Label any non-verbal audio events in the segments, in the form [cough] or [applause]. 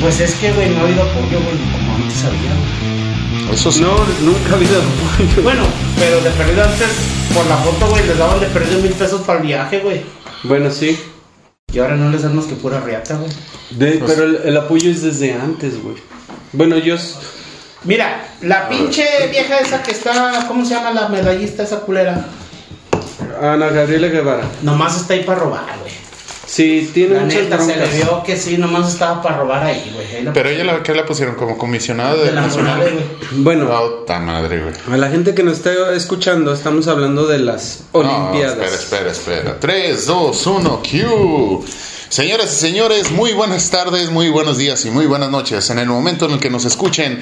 Pues es que, güey, no ha habido apoyo, güey, como antes había, güey. Eso sí. No, nunca ha habido apoyo. Bueno, pero de perdido antes, por la foto, güey, les daban de perdido mil pesos para el viaje, güey. Bueno, sí. Y ahora no les dan más que pura riata, güey. De- Pues- pero el, el apoyo es desde antes, güey. Bueno, yo... Mira, la pinche vieja esa que está, ¿cómo se llama la medallista esa culera? Ana Gabriela Guevara. Nomás está ahí para robar, güey. Sí, tiene La muchas neta se le vio que sí, nomás estaba para robar ahí, güey. Ahí Pero ella, la, ¿qué la pusieron? ¿Como comisionada de, de la nacional? Morales, güey. Bueno, Puta madre, güey. a la gente que nos está escuchando, estamos hablando de las No, Olimpiadas. espera, espera, espera. 3, 2, 1, Q. Señoras y señores, muy buenas tardes, muy buenos días y muy buenas noches. En el momento en el que nos escuchen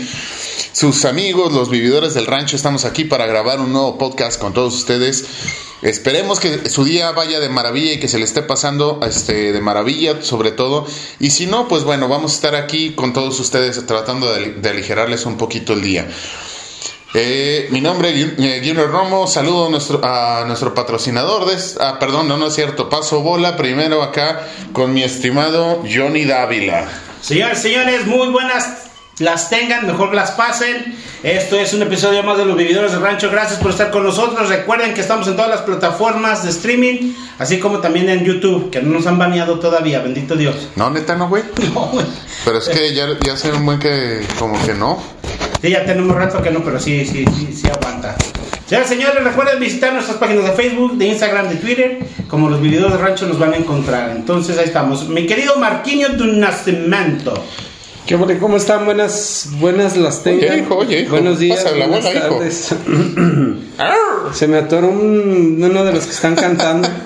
sus amigos, los vividores del rancho, estamos aquí para grabar un nuevo podcast con todos ustedes. Esperemos que su día vaya de maravilla y que se le esté pasando este, de maravilla, sobre todo. Y si no, pues bueno, vamos a estar aquí con todos ustedes tratando de, de aligerarles un poquito el día. Eh, mi nombre es eh, Junior Romo, saludo a nuestro, a nuestro patrocinador de... Ah, perdón, no, no es cierto, paso bola primero acá con mi estimado Johnny Dávila. Señores, señores, muy buenas las tengan, mejor las pasen. Esto es un episodio más de los vividores del rancho. Gracias por estar con nosotros. Recuerden que estamos en todas las plataformas de streaming, así como también en YouTube, que no nos han baneado todavía, bendito Dios. No, neta, no, güey. [laughs] No, güey. Pero es que ya, ya sé un buen que como que no. Sí, ya tenemos rato que no, pero sí, sí, sí, sí aguanta. Señores, señores, recuerden visitar nuestras páginas de Facebook, de Instagram, de Twitter. Como los vividores del rancho nos van a encontrar. Entonces ahí estamos. Mi querido Marquinhos de Nacimiento. ¿Qué? ¿Cómo están? Buenas, buenas las tengan. Oye, hijo, oye, hijo, Buenos días, buenas hijo. tardes. [clears throat] Se me atoró un- uno de los que están cantando. [laughs]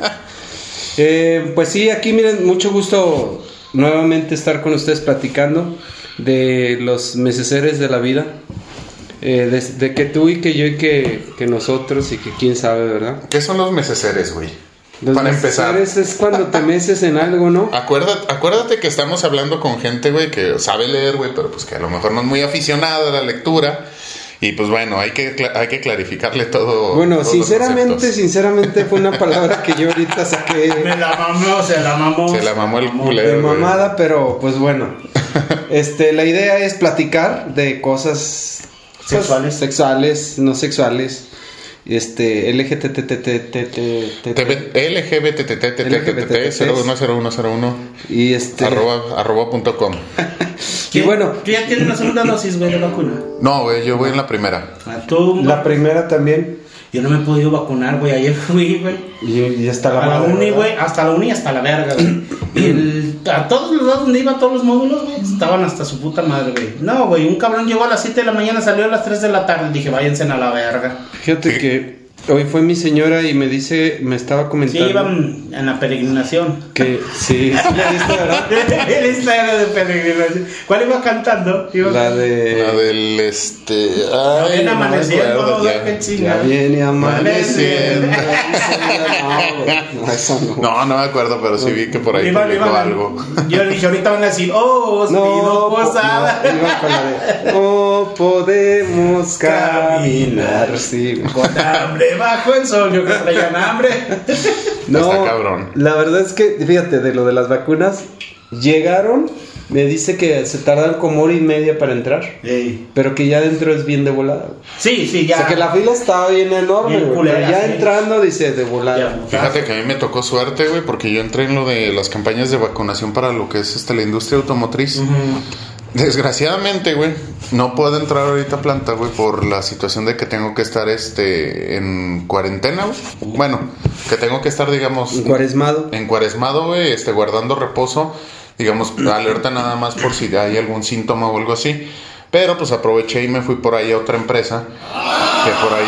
Eh, pues sí, aquí miren, mucho gusto nuevamente estar con ustedes platicando de los neceseres de la vida. Eh, de, de que tú y que yo y que, que nosotros y que quién sabe, ¿verdad? ¿Qué son los meseseres, güey? Los Para empezar. es cuando te meces en algo, ¿no? [laughs] Acuérdate, acuérdate que estamos hablando con gente, güey, que sabe leer, güey, pero pues que a lo mejor no es muy aficionada a la lectura. Y pues bueno, hay que, cla- hay que clarificarle todo. Bueno, sinceramente, sinceramente fue una palabra que yo ahorita saqué [laughs] Me la mamó, se la mamó. Se la mamó el de culero. güey. mamada, pero pues bueno. [laughs] Este, la idea es platicar de cosas pues, Sexuales. sexuales, no sexuales. Este, LGTTTTTT LGBT LGBTTTTT010101 y este arroba, arroba punto com. y bueno, ¿Tú ya tienes la segunda dosis, güey, de vacuna? No, güey, yo voy en la primera. Ah, la primera también Yo no me he podido vacunar, güey. Ayer [laughs] fui, güey. y, y hasta A la la madre, uni, güey. Hasta la uni, hasta la verga, güey. [clears throat] Y el- a todos los lados donde iba, todos los módulos, güey, estaban hasta su puta madre, güey. No, güey, un cabrón llegó a las 7 de la mañana, salió a las 3 de la tarde. Dije, váyanse a la verga. Fíjate que hoy fue mi señora y me dice, me estaba Sí, comentando iban en la peregrinación. que sí, sí la [laughs] era de peregrinación. ¿Cuál iba cantando? Iba La de La del este. Ay, viene no amaneciendo, ¿no? ya. Qué Ya chingada. viene Amaneciendo. No, no, no. No, no me acuerdo, pero sí vi que por ahí Iban- publicó iban- algo. Yo dije, ahorita van a decir, oh, os pido po- posada. no, iba con la de, no podemos caminar. Sí, güey. Con hambre bajo el sol, yo creo que traían hambre. Está cabrón. La verdad es que, fíjate, de lo de las vacunas, llegaron, me dice que se tardan como hora y media para entrar, Ey. pero que ya dentro es bien de volada. güey. Sí, sí, ya. O sea, que la fila estaba bien enorme, Bien güey, culera, pero ya sí. entrando dice de volada. Ya. Fíjate que a mí me tocó suerte, güey, porque yo entré en lo de las campañas de vacunación para lo que es este, la industria automotriz. Desgraciadamente, güey, no puedo entrar ahorita a planta, güey, por la situación de que tengo que estar este en cuarentena, güey. Bueno, que tengo que estar, digamos, Encuaresmado. encuaresmado, güey, este, guardando reposo, digamos, alerta nada más por si hay algún síntoma o algo así. Pero pues aproveché y me fui por ahí a otra empresa, que por ahí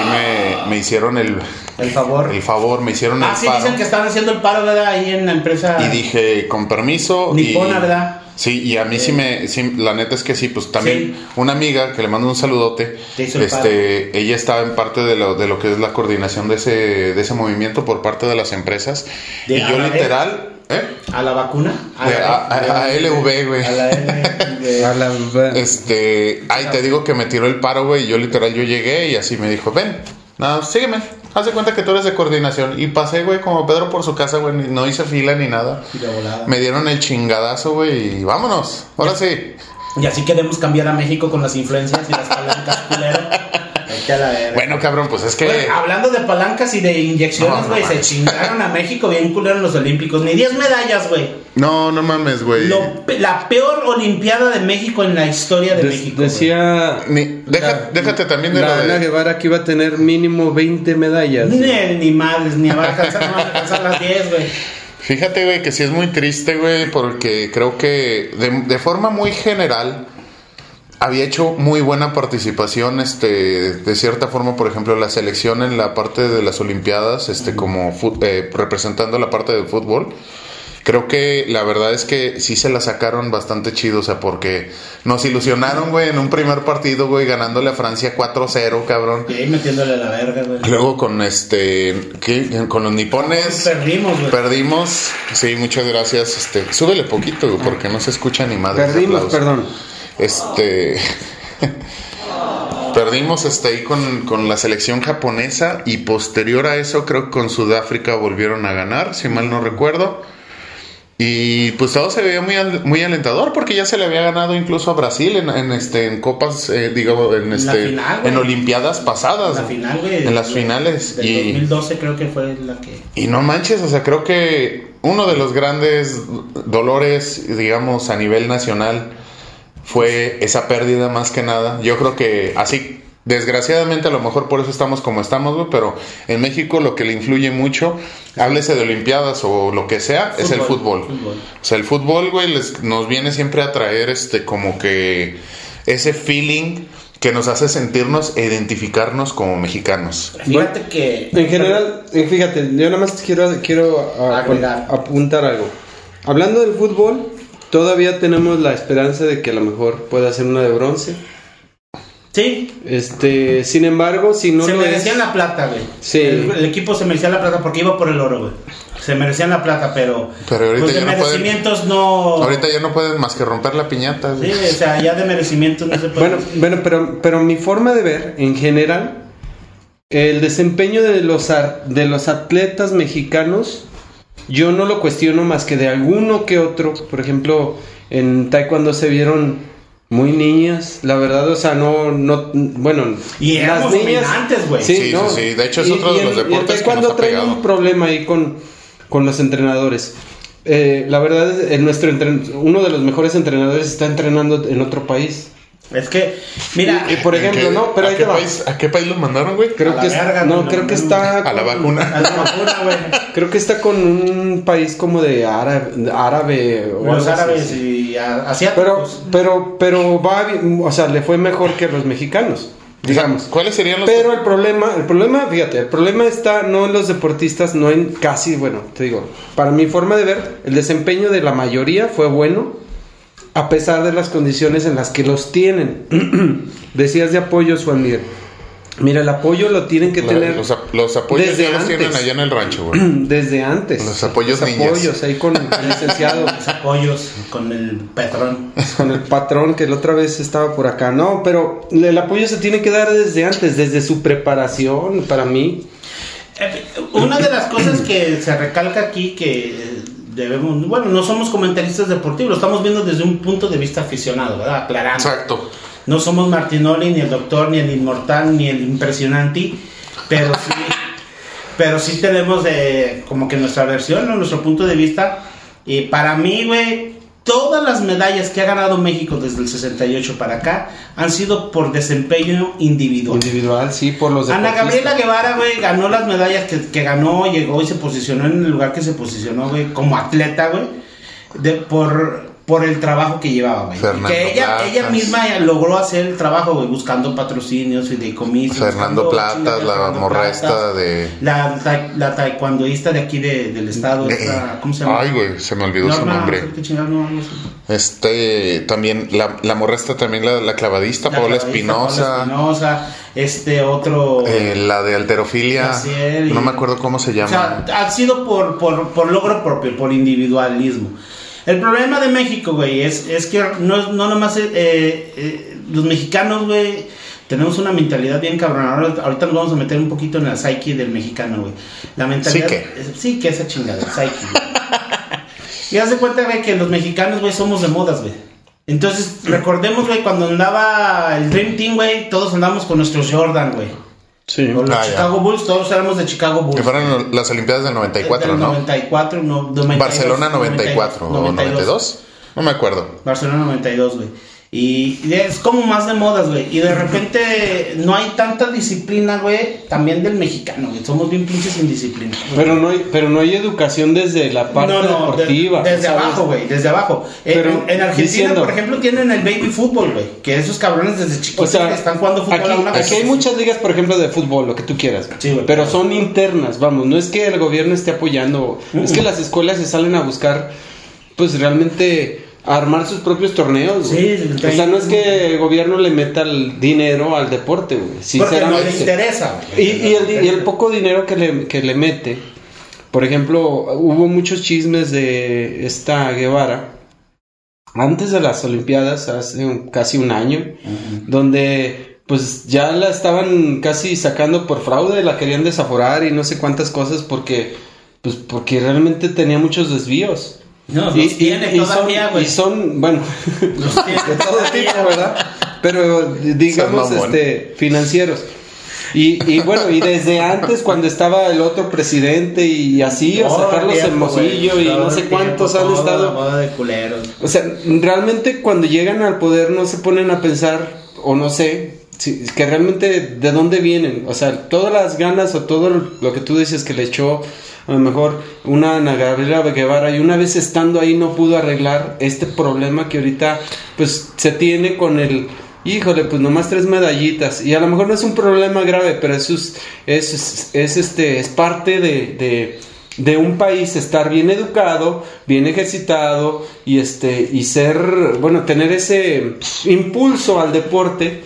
me, me hicieron el, El favor. el favor, me hicieron Ah, el sí, paro. dicen que estaban haciendo el paro, ¿verdad? Ahí en la empresa. Y dije, con permiso. Nipona, y, ¿verdad? Sí, y a mí sí me, sí, la neta es que sí, pues también Sí. una amiga que le mando un saludote, Te hizo el este, ella estaba en parte de lo, de lo que es la coordinación de ese, de ese movimiento por parte de las empresas. De y yo literal, ¿eh? ¿A la vacuna? De a- a- a LV, güey. A la LV. A la- Este, ay, te digo que me tiró el paro, güey, y yo literal, yo llegué y así me dijo, ven, no, sígueme, haz de cuenta que tú eres de coordinación. Y pasé, güey, como Pedro por su casa, güey, no hice fila ni nada. Me dieron el chingadazo, güey, y vámonos, ahora sí. Y así queremos cambiar a México con las influencias y las palancas culero. Vete a la verga. Bueno, cabrón, pues es que. Hablando de palancas y de inyecciones, No, no güey, se chingaron a México bien culero en los Olímpicos. Ni 10 medallas, güey. No, no mames, güey. La peor Olimpiada de México en la historia de Des- México. decía. Ni- deja- la- déjate también de la lo de- Ana Guevara que iba a tener mínimo 20 medallas. Ni, ni madres, ni va a alcanzar, no va a alcanzar las 10, güey. Fíjate, güey, que sí es muy triste, güey, porque creo que de, de forma muy general había hecho muy buena participación, este, de cierta forma, por ejemplo, la selección en la parte de las Olimpiadas, este, como eh, representando la parte del fútbol. Creo que la verdad es que sí se la sacaron bastante chido, o sea, porque nos ilusionaron, güey, en un primer partido, güey, ganándole a Francia 4-0, cabrón. Y ahí metiéndole la verga, güey. Luego con este, ¿qué? con los nipones. Perdimos, güey. Perdimos, sí, muchas gracias. Este, súbele poquito, güey, porque no se escucha ni madre. Perdimos, perdón. Este. [laughs] Perdimos este, ahí con, con la selección japonesa y posterior a eso creo que con Sudáfrica volvieron a ganar, si mal no recuerdo. Y pues todo se veía muy, muy alentador porque ya se le había ganado incluso a Brasil en, en, este, en copas, eh, digo, en, este, final, en Olimpiadas pasadas. La final, güey. En las finales. Del y, 2012 creo que fue la que... y no manches, o sea, creo que uno de los grandes dolores, digamos, a nivel nacional fue esa pérdida más que nada. Yo creo que así, desgraciadamente a lo mejor por eso estamos como estamos, güey, pero en México lo que le influye mucho, háblese de Olimpiadas o lo que sea, es el fútbol. Fútbol. O sea, el fútbol, güey, les- nos viene siempre a traer este como que ese feeling que nos hace sentirnos e identificarnos como mexicanos. Fíjate que... En general, eh, fíjate, yo nada más quiero, quiero ah, apuntar algo. Hablando del fútbol, todavía tenemos la esperanza de que a lo mejor pueda ser una de bronce. Sí, Este, sin embargo, si no se lo merecían es, la plata, güey. Sí. El, el equipo se merecía la plata porque iba por el oro, güey. Se merecían la plata, pero... Pero ahorita pues de ya no pueden- merecimientos no... Ahorita ya no pueden más que romper la piñata. Sí, güey. o sea, ya de merecimientos no se puede... bueno, bueno, pero, pero mi forma de ver, en general, el desempeño de los, ar- de los atletas mexicanos, yo no lo cuestiono más que de alguno que otro. Por ejemplo, en Taekwondo se vieron muy niñas, la verdad, o sea, no, no, bueno, Y éramos dominantes, güey. Sí, sí, sí. De hecho, es otro de en- los y deportes nos ha traen pegado. un problema ahí con, con los entrenadores. Eh, la verdad, es en nuestro entren- uno de los mejores entrenadores está entrenando en otro país. Es que, mira... Y- y por ¿En ejemplo, qué- no, pero ¿a ahí qué, te país, ¿A qué país los mandaron, güey? Creo A la que es- verga, no, güey, creo no, que no, está A la vacuna. A la vacuna, güey. Creo que está con un país como de árabe, árabe o Los así, árabes y a- Pero, asiáticos. pero, pero va bien, o sea, le fue mejor que los mexicanos, digamos. ¿Cuáles serían los Pero el problema, el problema, fíjate, el problema está no en los deportistas, no en casi, bueno, te digo, para mi forma de ver, el desempeño de la mayoría fue bueno, a pesar de las condiciones en las que los tienen. [clears throat] Decías de apoyo, Juan Miguel. Mira, el apoyo lo tienen que La- tener los, ap- los apoyos desde ya los tienen antes. allá en el rancho, güey. [clears throat] desde antes. Los apoyos Los niñas. apoyos ahí con el [laughs] licenciado, Los apoyos con el patrón. con el patrón que la otra vez estaba por acá. No, pero el apoyo se tiene que dar desde antes, desde su preparación, para mí. Eh, Una de las cosas que se recalca aquí que debemos, bueno, no somos comentaristas deportivos, lo estamos viendo desde un punto de vista aficionado, ¿verdad? Aclarando. Exacto. No somos Martinoli, ni el doctor, ni el inmortal, ni el impresionante, pero sí, pero sí tenemos eh, como que nuestra versión, ¿no? nuestro punto de vista. Y para mí, güey, todas las medallas que ha ganado México desde el 68 para acá han sido por desempeño individual. Individual, sí, por los Ana. Gabriela Guevara, güey, ganó las medallas que, que ganó, llegó y se posicionó en el lugar que se posicionó, güey, como atleta, güey, de, por, por el trabajo que llevaba, güey. Fernando Que ella, Platas. ella misma logró hacer el trabajo, güey, buscando patrocinios. Fernando chingas de la Fernando morra esta Platas, de. La, ta- la taekwondoísta de aquí de- del estado, esta, ¿cómo se llama? Ay, güey, se me olvidó su Norma, nombre. ¿qué chingada, no, algo así. Este, también, la, la morra esta también, la, la clavadista, La Paola Espinosa. Espinosa, este otro... eh, la de alterofilia. Y- No me acuerdo cómo se O llama. sea, ha sido por, por, por logro propio, por individualismo. El problema de México, güey, es, es que no, no nomás eh, eh, los mexicanos, güey, tenemos una mentalidad bien cabrona. Ahora- Ahorita nos vamos a meter un poquito en la psyche del mexicano, güey. La mentalidad... ¿Sí es- sí, que esa chingada, psyche, güey. Y haz de cuenta, güey, que los mexicanos, güey, somos de modas, güey. Entonces, recordemos, güey, cuando andaba el Dream Team, güey, todos andamos con nuestros Jordan, güey. Sí. Con los Ah, ya. Chicago Bulls, todos éramos de Chicago Bulls. Que fueron las Olimpiadas del 94, Del ¿no? 94, no, 92, Barcelona 94 o 92. No me acuerdo. Barcelona 92, güey. Y es como más de modas, güey. Y de repente no hay tanta disciplina, güey, también del mexicano, güey. Somos bien pinches indisciplinados. güey. Pero no hay, pero no hay educación desde la parte No, no, deportiva. de- desde ¿sabes? abajo, güey, desde abajo. En- Pero en, en Argentina, diciendo- por ejemplo, tienen el baby fútbol, güey. Que esos cabrones desde O chiquitos sea, están jugando fútbol aquí, a una aquí hay muchas ligas, por ejemplo, de fútbol, lo que tú quieras. Sí, güey. pero son internas, vamos. No es que el gobierno esté apoyando. Es que las escuelas se salen a buscar, pues realmente armar sus propios torneos. Sí, o sea, no es que el gobierno le meta el dinero al deporte, güey. Porque no le Sinceramente. interesa, Y, güey. y el, y el poco dinero que le, que le mete, por ejemplo, hubo muchos chismes de esta Guevara antes de las Olimpiadas, hace un- casi un año, donde pues ya la estaban casi sacando por fraude, la querían desaforar y no sé cuántas cosas porque pues porque realmente tenía muchos desvíos. No, los tiene todavía, son, güey. y son, bueno, [laughs] Los [laughs] de todo todavía, tipo, ¿verdad? Pero digamos, este, financieros. Y, y bueno, y desde antes cuando estaba el otro presidente y así, o sea, Todo el Carlos tiempo, Hermosillo güey, y todo no sé tiempo, cuántos han estado. de culeros. O sea, realmente cuando llegan al poder no se ponen a pensar, o no sé, si, que realmente de dónde vienen. O sea, todas las ganas o todo lo que tú dices que le echó a lo mejor una Ana Gabriela Guevara y una vez estando ahí no pudo arreglar este problema que ahorita pues se tiene con el... Híjole, pues nomás tres medallitas. Y a lo mejor no es un problema grave, pero eso es, es, es- es, este, es parte de, de, de un país estar bien educado, bien ejercitado y este y ser, bueno, tener ese impulso al deporte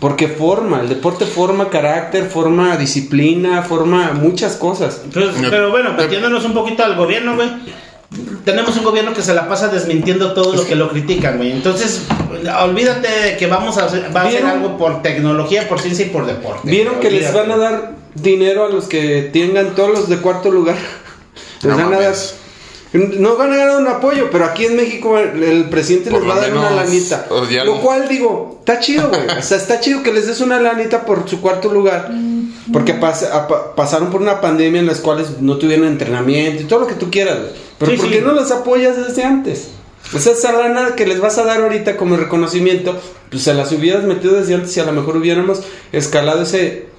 porque forma, el deporte forma carácter, forma disciplina, forma muchas cosas. Pero, pero bueno, metiéndonos un poquito al gobierno, güey. Tenemos un gobierno que se la pasa desmintiendo todo lo que lo critican, güey. Entonces, olvídate de que vamos a hacer, va a hacer ¿Vieron? algo por tecnología, por ciencia y por deporte. ¿Vieron que les van a dar dinero a los que tengan todos los de cuarto lugar? Les No van a dar. No van a dar un apoyo, pero aquí en México el, el presidente Por les va a dar una lanita. lo cual digo, está chido, güey. O sea, está chido que les des una lanita por su cuarto lugar. Porque pas- a- pa- pasaron por una pandemia en las cuales no tuvieron entrenamiento y todo lo que tú quieras, güey. Pero Sí, ¿por sí. qué no los apoyas desde antes? O sea, esa lana que les vas a dar ahorita como reconocimiento, pues se las hubieras metido desde antes y a lo mejor hubiéramos escalado ese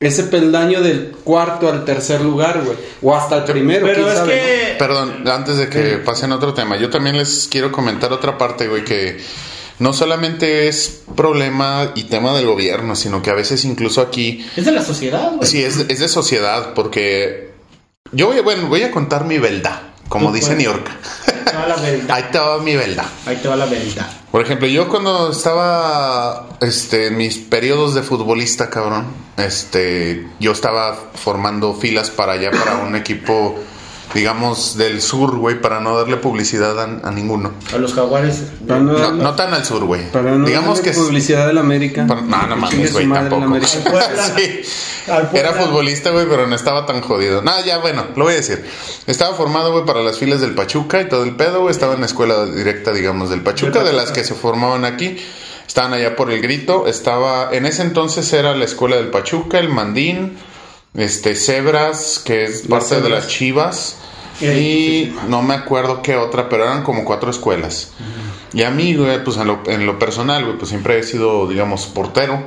ese peldaño del cuarto al tercer lugar, güey. O hasta el primero, Pero quién es sabe, ¿no? que. Perdón, antes de que pasen a otro tema, yo también les quiero comentar otra parte, güey, que no solamente es problema y tema del gobierno, sino que a veces incluso aquí, Es de la sociedad, güey. sí, es, es de sociedad, porque yo voy, a- bueno, voy a contar mi verdad, como dice. New York. Ahí te va la verdad. [laughs] Ahí te va mi verdad. Ahí te va la verdad. Por ejemplo, yo cuando estaba este, en mis periodos de futbolista, cabrón, este, yo estaba formando filas para allá, para un equipo, digamos, del sur, güey, para no darle publicidad a, a ninguno. A los jaguares. Para no, No, darle- no tan al sur, güey. para no digamos darle que es- publicidad de la América. para- no, no mames, güey, tampoco. [laughs] Sí. Era futbolista, güey, pero no estaba tan jodido. Nada, ya, bueno, lo voy a decir. Estaba formado, güey, para las filas del Pachuca y todo el pedo, güey. Estaba en la escuela directa, digamos, del Pachuca, de las que se formaban aquí. Estaban allá por el grito. Estaba, en ese entonces era la escuela del Pachuca, el Mandín, este, Cebras, que es parte de las Chivas. Y- Y no me acuerdo qué otra, pero eran como cuatro escuelas. Y a mí, güey, pues en lo, en lo personal, güey, pues siempre he sido, digamos, portero.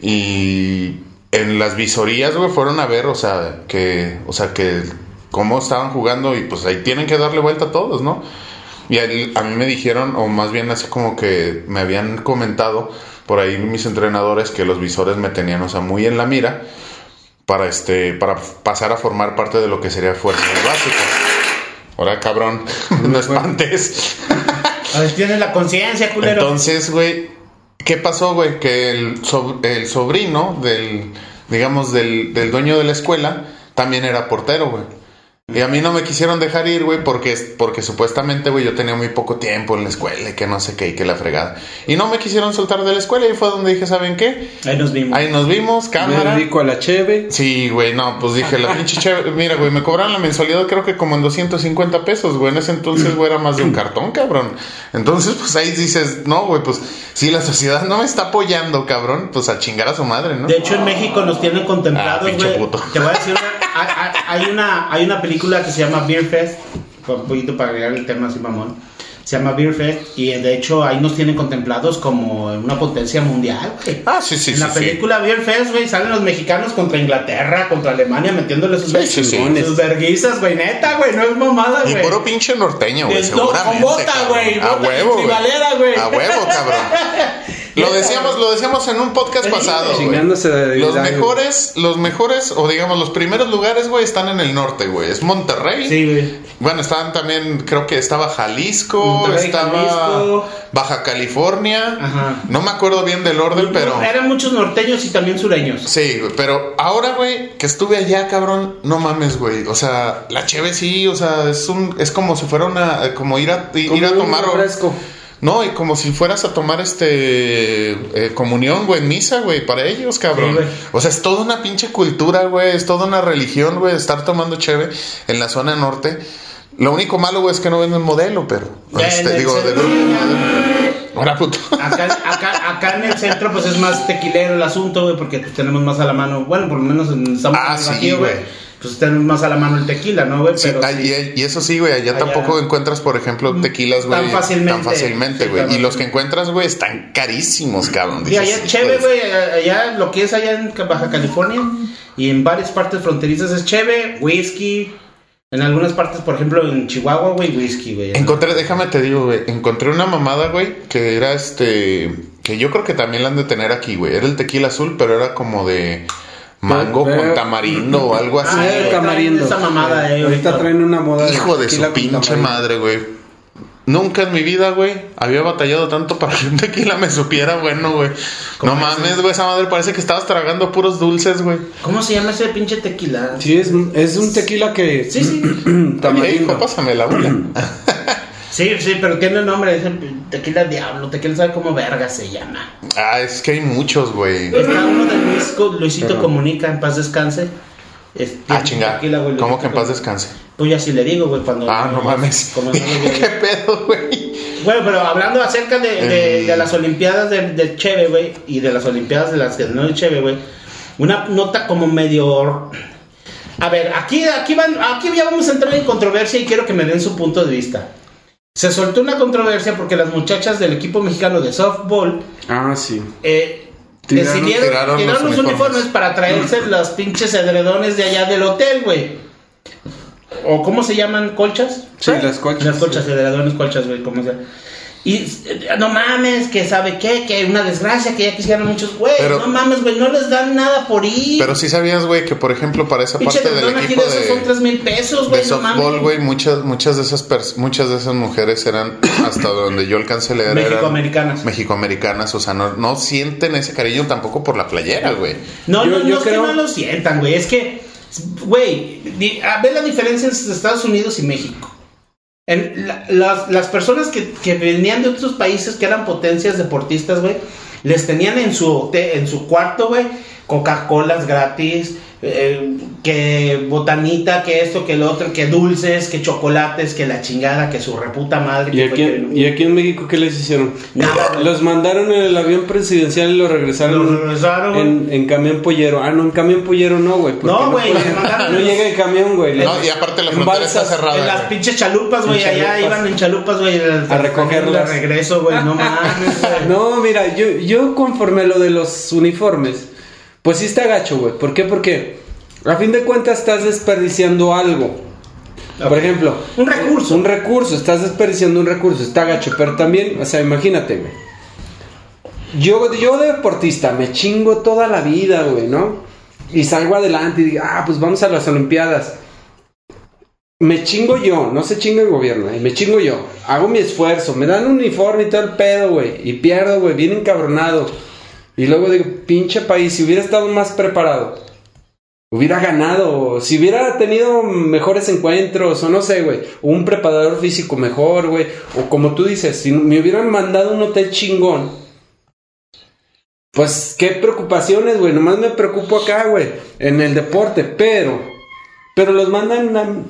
Y en las visorías, güey, fueron a ver, o sea, que, o sea, que cómo estaban jugando y pues ahí tienen que darle vuelta a todos, ¿no? Y a mí me dijeron, o más bien así como que me habían comentado por ahí mis entrenadores que los visores me tenían, o sea, muy en la mira para este, para pasar a formar parte de lo que sería fuerzas básicas. Ahora, cabrón, [laughs] no espantes. [laughs] Tienes la conciencia, culero. Entonces, güey, ¿qué pasó, güey? Que el, sob- el sobrino del, digamos, del, del dueño de la escuela también era portero, güey. Y a mí no me quisieron dejar ir, güey, porque, porque supuestamente, güey, yo tenía muy poco tiempo en la escuela y que no sé qué, y que la fregada. Y no me quisieron soltar de la escuela y fue donde dije, ¿saben qué? Ahí nos vimos. Ahí nos vimos, Me cámara. dedico a la cheve. Sí, güey, no, pues dije, la pinche chévere. Mira, güey, me cobraron la mensualidad creo que como en 250 pesos, güey. En ese entonces, güey, era más de un cartón, cabrón. Entonces, pues ahí dices, no, güey, pues si la sociedad no me está apoyando, cabrón, pues a chingar a su madre, ¿no? De hecho, en México nos tienen contemplados, Ah, pinche güey. puto. Te voy a decir una, hay- una hay una película que se llama Beer Fest, un poquito para agregar el tema así mamón. Se llama Beer Fest y de hecho ahí nos tienen contemplados como una potencia mundial, güey. Ah, sí, sí, en sí. la sí. película Beer Fest, güey, salen los mexicanos contra Inglaterra, contra Alemania, metiéndole sus, Sí, sí, sí. sus verguizas, güey, neta, güey, no es mamada, Y güey. puro pinche norteño, güey, con bota, güey, A huevo, güey. A huevo, cabrón. [laughs] Lo decíamos, lo decíamos en un podcast pasado, güey. Chingándose de Los mejores, los mejores, o digamos, los primeros lugares, güey, están en el norte, güey. Es Monterrey. Sí, güey. Bueno, estaban también, creo que estaba Jalisco, Monterrey, estaba Jalisco. Baja California. Ajá. No me acuerdo bien del orden, pero... Eran muchos norteños y también sureños. Sí, güey, pero ahora, güey, que estuve allá, cabrón, no mames, güey. O sea, la cheve sí, o sea, es un, es como si fuera una, como ir a, ir como a un tomar. refresco. No, y como si fueras a tomar este eh, comunión, güey, misa, güey, para ellos, cabrón. Sí, o sea, es toda una pinche cultura, güey, es toda una religión, güey, estar tomando cheve en la zona norte. Lo único malo, güey, es que no venden modelo, pero. Este, en el digo, de centro, grupo. Ahora, puto. Acá, acá, acá en el centro, pues es más tequilero el asunto, güey, porque tenemos más a la mano. Bueno, por lo menos en estamos Ah, en el sí, güey. Pues tenemos más a la mano el tequila, ¿no, güey? Sí, ah, y, y eso sí, güey, allá, Allá- tampoco encuentras, por ejemplo, tequilas, güey, Tan fácilmente. tan fácilmente, güey. y los que encuentras, güey, están carísimos, cabrón. Dices, allá "Hijo chévere, güey, allá lo que es allá en Baja California y en varias partes fronterizas es chévere, whisky. En algunas partes, por ejemplo, en Chihuahua, güey, whisky, güey. Encontré, déjame te digo, güey, encontré una mamada, güey, que era este, que yo creo que también la han de tener aquí, güey. Era el tequila azul, pero era como de mango Pero- con tamarindo o algo así. Ah, el tamarindo. esa mamada, eh, Ahorita traen una moda Hijo de su pinche tamarindo. madre, güey. Nunca en mi vida, güey, había batallado tanto para que un tequila me supiera bueno, güey. No ¿Cómo mames, güey, esa madre parece que estabas tragando puros dulces, güey. ¿Cómo se llama ese pinche tequila? Sí, es, es un tequila que. Sí, sí. [clears throat] Oye, hijo, tamarindo. pásame la bola. [clears throat] Sí, sí, pero tiene nombre, es el tequila diablo, tequila sabe cómo verga se llama. ah, es que hay muchos, güey. Está uno de Luisco, Luisito Comunica, en paz descanse. Es- Ah, chinga. güey, ¿Cómo que en paz descanse? Pues ya sí le digo, güey, cuando... Ah, no mames. como [laughs] ¿Qué pedo, güey? Bueno, pero hablando acerca de, de- Eh. de las Olimpiadas del de Cheve, güey, y de las Olimpiadas de las que no de Cheve, güey, una nota como medio... A ver, aquí, aquí, van, aquí ya vamos a entrar en controversia y quiero que me den su punto de vista. Se soltó una controversia porque las muchachas del equipo mexicano de softball Ah, sí. eh, Tiraron- decidieron tiraron tirar los los, uniformes. uniformes. para traerse [clears throat] los pinches edredones de allá del hotel, güey. ¿O cómo se llaman? ¿Colchas? Sí, las colchas, Las colchas, sí. edredones, colchas, güey, como sea. Y eh, no mames, que sabe qué, que una desgracia, que ya quisieran muchos, güey. No mames, güey, no les dan nada por ir. Pero sí sabías, güey, que por ejemplo para esa parte del equipo de esos son de, tres mil pesos, de güey, no softball, mames. güey, muchas, muchas de esas muchas de esas mujeres eran [coughs] hasta donde yo alcancé a leer Mexicoamericanas. Mexicoamericanas, o sea, no, no sienten ese cariño tampoco por la playera, güey. No, Yo- no, yo no es creo- que no lo sientan, güey. Es que, güey, di- a ver la diferencia entre Estados Unidos y México. La- las, las personas que, que venían de otros países que eran potencias deportistas, güey, les tenían en su, en su cuarto, güey, Coca-Colas gratis, eh, que botanita, que esto, que lo otro, que dulces, que chocolates, que la chingada, que su reputa madre. ¿Y que fue aquí, que- ¿Y aquí en México qué les hicieron? Nada, güey. Los mandaron en el avión presidencial y los regresaron, Los regresaron, en, en camión pollero. Ah, no, en camión pollero no, güey. No, güey, mandaron [laughs] No los- llega el camión, güey. No, y aparte la en frontera está balsas, cerrada. En las güey. pinches chalupas, güey, En allá iban en chalupas, güey, A recogerlas. De regreso, güey, no [laughs] mames, güey. No, mira, yo, yo conforme a lo de los uniformes, pues sí está gacho, güey. ¿Por qué? Porque a fin de cuentas estás desperdiciando algo. Por ejemplo, Un recurso. un recurso, estás desperdiciando un recurso, está gacho, pero también, o sea, imagínate, güey. Yo, yo de deportista me chingo toda la vida, güey, ¿no? Y salgo adelante y digo, ah, pues vamos a las Olimpiadas. Me chingo yo, no se chinga el gobierno, eh, me chingo yo. Hago mi esfuerzo, me dan un uniforme y todo el pedo, güey. Y pierdo, güey, bien encabronado. Y luego digo, pinche país, si hubiera estado más preparado, hubiera ganado, si hubiera tenido mejores encuentros, o no sé, güey, o un preparador físico mejor, güey, o como tú dices, si me hubieran mandado un hotel chingón, pues qué preocupaciones, güey, nomás me preocupo acá, güey, en el deporte, pero, pero los mandan al,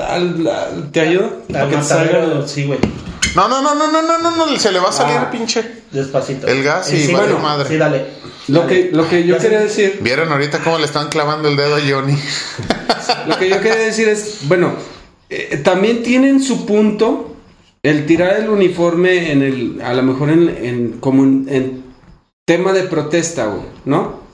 al, al- ¿te ayudo? Al que te salga- matadero, sí, güey. No, no, no, no, no, no, no, no, se le va a salir Ah. el pinche. Despacito. El gas y sí, vale bueno, madre. Sí, dale. Lo Dale. que, lo que yo Ya quería decir, ¿Vieron ahorita cómo le están clavando el dedo a Johnny? lo que yo quería decir es, bueno, eh, también tienen su punto el tirar el uniforme en el, a lo mejor en, en- como en, en tema de protesta, güey, ¿no?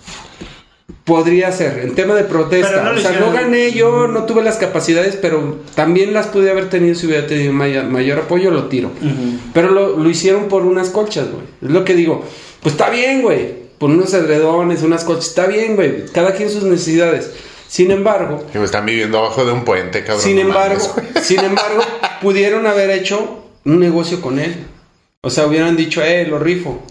Podría ser, en tema de protesta. No o sea, no gané yo, no tuve las capacidades, pero también las pude haber tenido si hubiera tenido maya- mayor apoyo, lo tiro. Pero lo, lo hicieron por unas colchas, güey. Es lo que digo. Pues está bien, güey. Por unos edredones, unas colchas. Está bien, güey. Cada quien sus necesidades. Sin embargo, Están viviendo abajo de un puente, cabrón. sin no embargo, mames, [laughs] sin embargo, pudieron haber hecho un negocio con él. O sea, hubieran dicho, eh, lo rifo.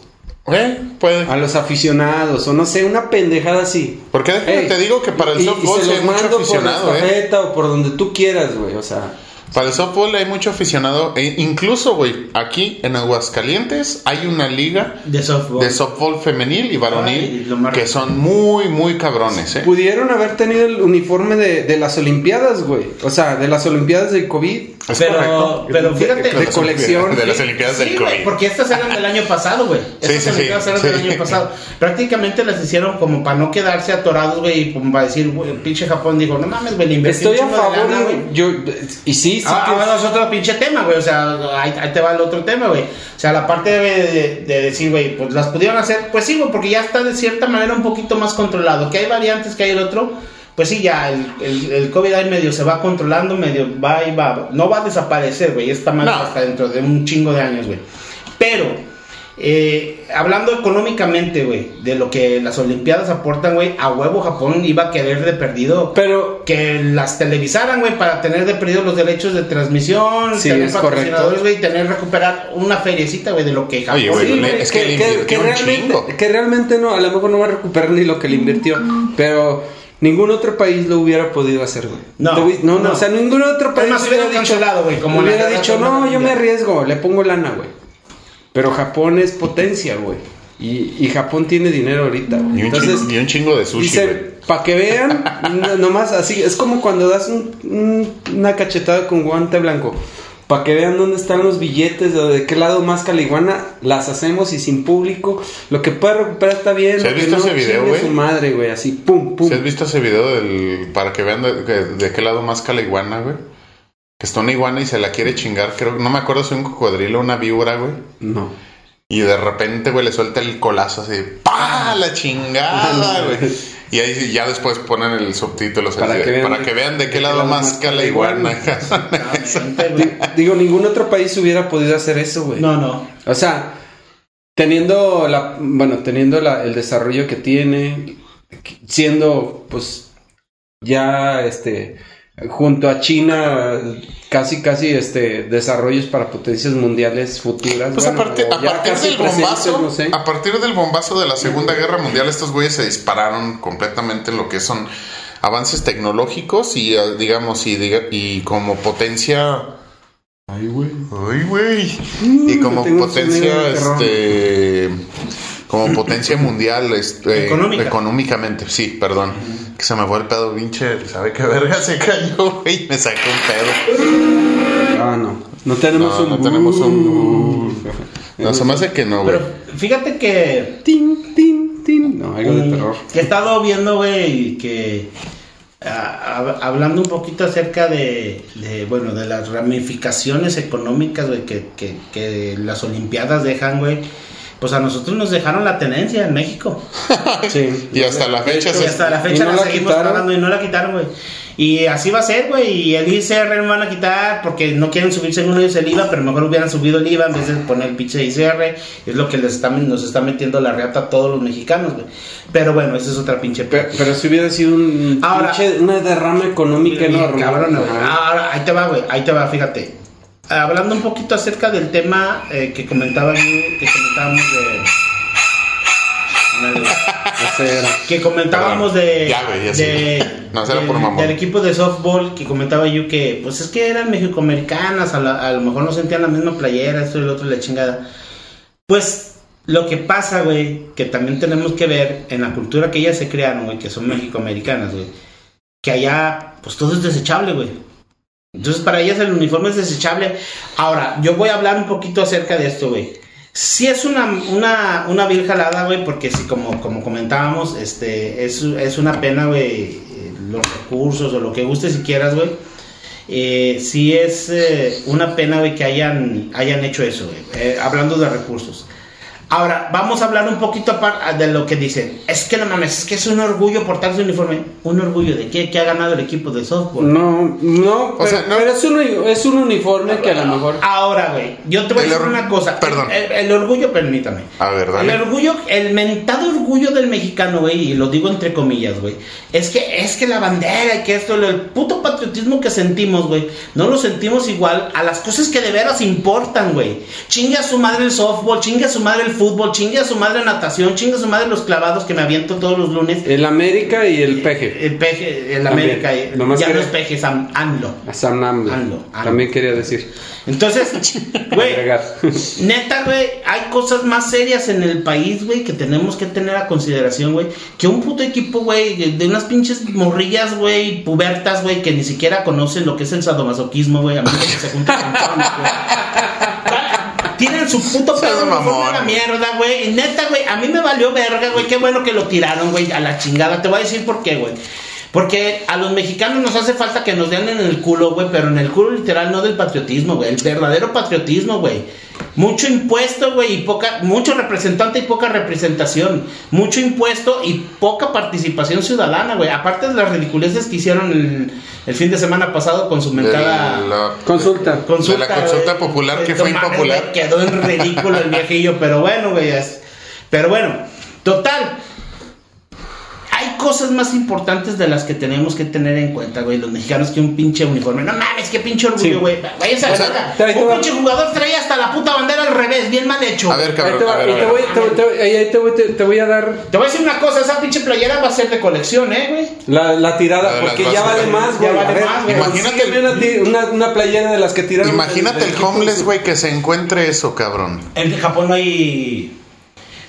Eh, puede. A los aficionados, o no sé, una pendejada así. Porque déjame Ey, te digo que para el y- y softball se los hay mucho mando aficionado, por eh. estafeta o por donde tú quieras, güey. O sea, Para el softball hay mucho aficionado. E incluso, güey, aquí en Aguascalientes hay una liga De softball. de softball femenil y varonil que son muy, muy cabrones, ¿eh? pudieron haber tenido el uniforme de, de las Olimpiadas, güey. O sea, de las Olimpiadas del COVID. Es pero, correcto. pero fíjate. de colección. De las Olimpiadas Sí, del COVID. porque estas eran del año pasado, güey. Sí, Estas sí, sí, Olimpiadas eran sí. del año pasado. Prácticamente las hicieron como para no quedarse atorados, güey, y como para decir, güey, pinche Japón dijo, no mames, güey, Estoy a favor, güey. Yo, y sí, sí. Ah, que- ahora es otro pinche tema, güey. O sea, ahí, ahí te va el otro tema, güey. O sea, la parte de, de- de decir, güey, pues las pudieron hacer. Pues sí, güey, porque ya está de cierta manera un poquito más controlado. Que hay variantes, que hay el otro. Pues sí, ya el, el, el COVID ahí medio se va controlando, medio va y va. No va a desaparecer, güey. Esta madre No. hasta dentro de un chingo de años, güey. Pero, eh, hablando económicamente, güey, de lo que las Olimpiadas aportan, güey, a huevo Japón iba a querer de perdido Pero que las televisaran, güey, para tener de perdido los derechos de transmisión, Sí, tener es patrocinadores, güey, y tener recuperar una feriecita, güey, de lo que Japón. Oye, Sí, le- güey, es que le invirtió un realmente, chingo. que realmente no, a lo mejor no va a recuperar ni lo que le invirtió, pero ningún otro país lo hubiera podido hacer, güey. No, no, no, no. o sea, ningún otro país más, hubiera hubieran dicho, cancelado, güey, como hubiera la guerra dicho, no, yo me Mundial". arriesgo, le pongo lana, güey. Pero Japón es potencia, güey. Y, y Japón tiene dinero ahorita, güey. Y un, Entonces, chingo, y un chingo de sushi, güey. Dice, para que vean, [laughs] no- nomás así, es como cuando das un- un- una cachetada con guante blanco. Para que vean dónde están los billetes, de, de qué lado más caliguana, las hacemos y sin público. Lo que puede recuperar está bien. ¿Sí has visto ese video, güey? su madre, güey, así, pum, pum. ¿Sí has visto ese video del para que vean de, de- de qué lado más la iguana, güey? Que está una iguana y se la quiere chingar, creo, no me acuerdo si un cocodrilo o una víbora, güey. No. Y de repente, güey, le suelta el colazo así, ¡pa! La chingada, [laughs] güey. Y ahí ya después ponen el subtítulo Para que vean para de- que vean de qué lado más que la iguana. [laughs] Digo, ningún otro país hubiera podido hacer eso, güey. No, no. O sea, teniendo la, bueno, teniendo la- el desarrollo que tiene, siendo, pues, ya, este, junto a China, casi, casi, este, desarrollos para potencias mundiales futuras. Pues bueno, a partir, o a ya partir casi del bombazo, no sé. a partir del bombazo de la Segunda Guerra Mundial, estos güeyes se dispararon completamente en lo que son avances tecnológicos y eh, digamos y diga- y como potencia Ay, güey. Ay, güey. Y como Mm, tengo un potencia, este. Como potencia mundial, este. Económica. Económicamente, sí, perdón. Que se me fue el pedo, pinche. ¿Sabe qué verga se cayó, [laughs] güey? Me sacó un pedo. Ah, no. No tenemos No, un... no tenemos un. No, se me hace que no, güey. Pero fíjate que. Tin, tin, tin. No, algo de mm, terror. que he estado viendo, güey, que. ah, hab- hablando un poquito acerca de, de, bueno, de las ramificaciones económicas, güey, que, que, que las Olimpiadas dejan, güey. Pues a nosotros nos dejaron la tenencia en México. [laughs] Sí. Y hasta la fecha Y hasta la fecha no la, seguimos quitaron. pagando y no la quitaron, güey. Y así va a ser, güey. Y el ICR no van a quitar porque no quieren subir según ellos el IVA, pero mejor hubieran subido el IVA en vez de poner el pinche ICR. Es lo que les está, nos está metiendo la reata a todos los mexicanos, güey. Pero bueno, esa es otra pinche Pero, pe- pero si hubiera sido un Ahora- pinche- una derrama económica enorme. cabrón, güey. Ahora, ahí te va, güey. Ahí te va, fíjate. Hablando un poquito acerca del tema eh, que comentaba que comentábamos de. Que comentábamos de, Ya, güey, ya de- sé. No, era del- del equipo de softball que comentaba yo que pues es que eran mexicoamericanas, a, la- a lo mejor no sentían la misma playera, esto y lo otro, la chingada. Pues lo que pasa, güey, que también tenemos que ver en la cultura que ellas se crearon, güey, que son mexicoamericanas, güey, que allá pues todo es desechable, güey. Entonces para ellas el uniforme es desechable. Ahora, yo voy a hablar un poquito acerca de esto, güey. Sí es una, una, una vil jalada, güey, porque sí, como, como comentábamos, este, es, es una pena, güey, los recursos o lo que guste si quieras, güey. Eh, sí es eh, una pena, güey, que hayan, hayan hecho eso, güey, eh, hablando de recursos. Ahora, vamos a hablar un poquito apar- de lo que dicen. Es que no mames, es que es un orgullo portar su uniforme. ¿Un orgullo de qué? Que ha ganado el equipo de softball. No, no, pero, sea, no- pero es, un, es un uniforme que a lo mejor. Ahora, güey, yo te voy a decir una cosa. Perdón. El, el orgullo, permítame. A ver, dale. El orgullo, el mentado orgullo del mexicano, güey, y lo digo entre comillas, güey, es que es que la bandera y que esto, el puto patriotismo que sentimos, güey, no lo sentimos igual a las cosas que de veras importan, güey. Chingue a su madre el softball, chingue a su madre el fútbol, chingue a su madre natación, chingue a su madre los clavados que me aviento todos los lunes. El América y el Peje. El peje, el También. América, eh, Nomás ya que- no es peje, es am- AMLO. A Sam Amlo. Amlo, Amlo. También quería decir. Entonces, [laughs] güey, Agregar. [laughs] Neta, güey, hay cosas más serias en el país, güey, que tenemos que tener a consideración, güey. Que un puto equipo, güey, de, de unas pinches morrillas, güey, pubertas, güey, que ni siquiera conocen lo que es el sadomasoquismo, güey. A mí que se juntan con chavos, güey. [laughs] Tienen su puto pedo a la mierda, güey. Y neta, güey, a mí me valió verga, güey. Qué bueno que lo tiraron, güey, a la chingada. Te voy a decir por qué, güey. Porque a los mexicanos nos hace falta que nos den en el culo, güey, pero en el culo literal no del patriotismo, güey, el verdadero patriotismo, güey. Mucho impuesto, güey, y poca, mucho representante y poca representación. Mucho impuesto y poca participación ciudadana, güey. Aparte de las ridiculeces que hicieron el, el fin de semana pasado con su mentada De la- Consulta. consulta. de la consulta popular que fue impopular. Quedó en ridículo el viejillo, pero bueno, güey. es- Pero bueno, total. Hay cosas más importantes de las que tenemos que tener en cuenta, güey, los mexicanos que un pinche uniforme. No mames, qué pinche Sí. orgullo, güey. Váyanse a la O sea, verga. te- te Un va- pinche jugador traía hasta la puta bandera al revés, bien mal hecho. A ver, cabrón. te, voy, a dar Te voy a decir una cosa, esa pinche playera va a ser de colección, ¿eh, güey? la, la tirada, porque ya vale güey. más, Ya güey. vale A ver, más, güey. Imagínate una, ti- una, una playera de las que tiraron. Imagínate el homeless, güey, que se encuentre eso, cabrón. En Japón no hay.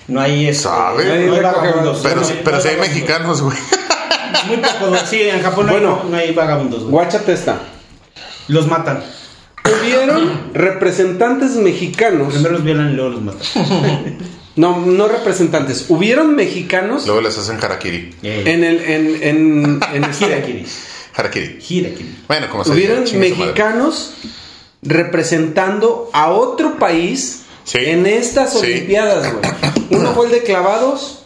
No hay este, ¿Sabe? No hay, vagabundos. Pero, No sí- hay- pero no si hay mexicanos, güey. Muy poco, sí, en Japón no, Bueno. hay, no hay vagabundos, güey. Guáchate esta. Los matan. Hubieron [clears throat] representantes mexicanos. Primero los violan y luego los matan. [laughs] No, no representantes. Hubieron mexicanos Luego les hacen harakiri. Eh, en el. En, en, en este-. Harakiri. Hirakiri. Bueno, como se Hubieron mexicanos representando a otro país Sí. en estas Sí. Olimpiadas, güey. Uno fue el de clavados,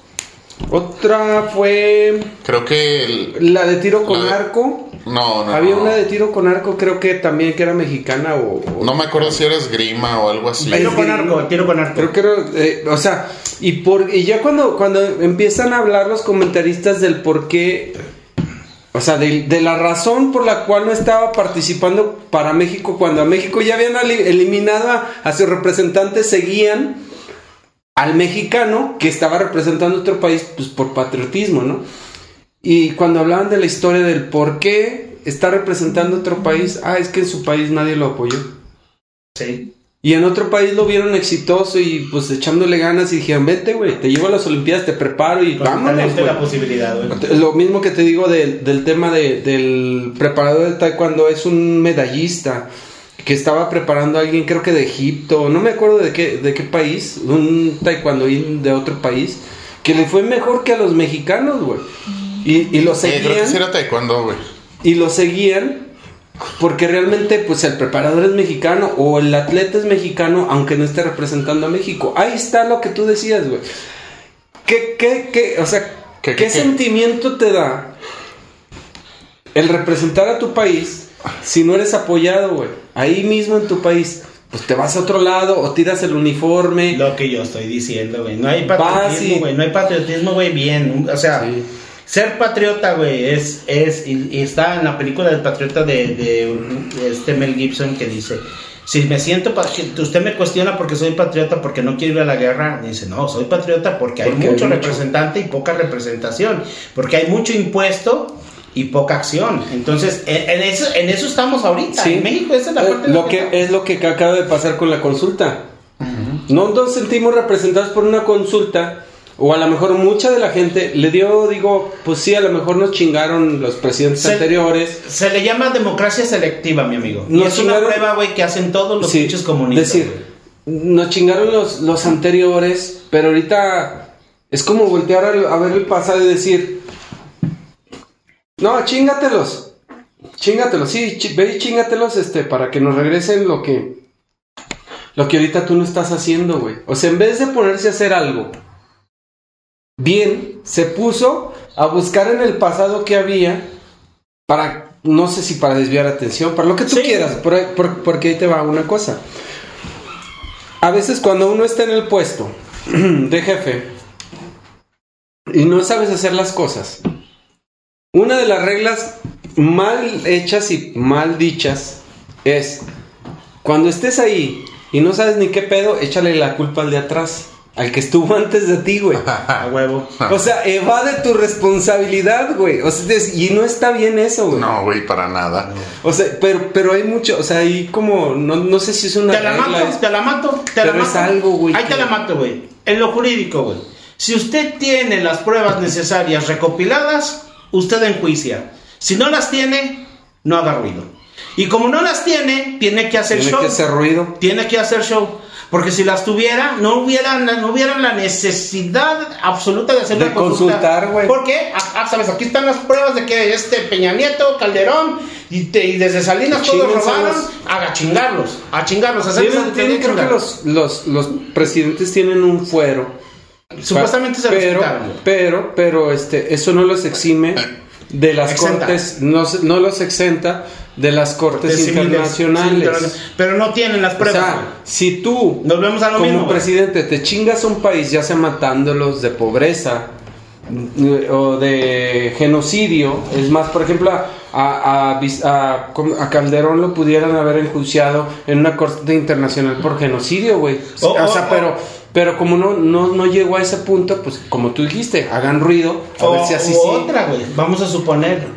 otra fue Creo que el... la de tiro con de- arco. No, no, Había no. una de tiro con arco, creo que también que era mexicana o... o- No me acuerdo si era esgrima o algo así. Tiro con arco, tiro con arco. Creo que era, eh, o sea, y por y ya cuando cuando empiezan a hablar los comentaristas del por qué, o sea, de, la razón por la cual no estaba participando para México cuando a México ya habían eliminado a, sus representantes, seguían al mexicano que estaba representando otro país, pues por patriotismo, ¿no? Y cuando hablaban de la historia del por qué está representando otro país, ah, es que en su país nadie lo apoyó. Sí. Y en otro país lo vieron exitoso y pues echándole ganas y dijeron, vete, güey, te llevo a las Olimpiadas, te preparo y vámonos, la posibilidad, güey. Lo mismo que te digo del- del tema de- del preparador de taekwondo, es un medallista que estaba preparando a alguien, creo que de Egipto, no me acuerdo de qué, de qué país, un taekwondoín de otro país, que le fue mejor que a los mexicanos, güey. Y, y lo Eh, creo que seguían sí era taekwondo, güey. y lo seguían porque realmente pues el preparador es mexicano o el atleta es mexicano aunque no esté representando a México. Ahí está lo que tú decías, güey. ¿Qué, qué, qué, o sea, ¿Qué, qué, qué, qué? sentimiento te da el representar a tu país si no eres apoyado, güey? Ahí mismo en tu país, pues te vas a otro lado o tiras el uniforme. Lo que yo estoy diciendo, güey. No hay patriotismo, güey. No hay patriotismo, güey, bien. O sea, Sí. Ser patriota, güey, es, es, y, y está en la película del patriota de, de este Mel Gibson que dice, si me siento, usted me cuestiona porque soy patriota, porque no quiero ir a la guerra, dice, no, soy patriota porque hay Porque hay mucho mucho. representante y poca representación, porque hay mucho impuesto y poca acción. Entonces, en, en eso, en eso estamos ahorita. Sí. En México esa es la Eh, parte lo que es lo que acaba de pasar con la consulta. No nos sentimos representados por una consulta o a lo mejor mucha de la gente le dio, digo, pues sí, a lo mejor nos chingaron los presidentes Se- anteriores. Se le llama democracia selectiva, mi amigo. Y Nos es una prueba, güey, que hacen todos los Sí, pinches comunistas. decir, nos chingaron los, los anteriores, pero ahorita es como voltear a, a ver el pasado y decir, no, chingatelos, chingatelos, sí, chi- ve y chingatelos este, para que nos regresen lo que, lo que ahorita tú no estás haciendo, güey. O sea, en vez de ponerse a hacer algo bien, se puso a buscar en el pasado que había para, no sé si para desviar atención, para lo que tú Sí. quieras, por- por- porque ahí te va una cosa. A veces cuando uno está en el puesto [clears throat] de jefe y no sabes hacer las cosas, una de las reglas mal hechas y mal dichas es, cuando estés ahí y no sabes ni qué pedo, échale la culpa al de atrás, al que estuvo antes de ti, güey. [laughs] A huevo. O sea, evade tu responsabilidad, güey. O sea, y no está bien eso, güey. No, güey, para nada. O sea, pero, pero hay mucho, o sea, hay como, no, no sé si es una Te la regla, mato, es- te la mato, te la Pero es mato. algo, güey, Ahí que- te la mato, güey. En lo jurídico, güey. Si usted tiene las pruebas necesarias recopiladas, usted enjuicia. Si no las tiene, no haga ruido. Y como no las tiene, tiene que hacer tiene show. que hacer ruido. Tiene que hacer show. Porque si las tuviera, no hubiera, no hubiera la necesidad absoluta de hacer De una consulta. consultar, güey. Porque, ah, ah, sabes, aquí están las pruebas de que este Peña Nieto, Calderón y, te- y desde Salinas todos robaron. Haga chingarlos, a chingarlos, a Tienen- creo que los, los, los presidentes tienen un fuero. Supuestamente se pero, pero, pero, este, eso no los exime de las Exenta. cortes, no, se- no los exenta de las cortes De internacionales. pero no tienen las O pruebas. sea, güey. si tú, Nos vemos a lo como mismo, presidente, te chingas a un país, ya sea matándolos de pobreza mm, o de genocidio, es más, por ejemplo, a, a, a- a Calderón lo pudieran haber enjuiciado en una corte internacional por genocidio, güey. O- o, sea, o- pero, pero como no, no, no llegó a ese punto, pues como tú dijiste, hagan ruido, a O, ver si así o sí. otra, güey. Vamos a suponer.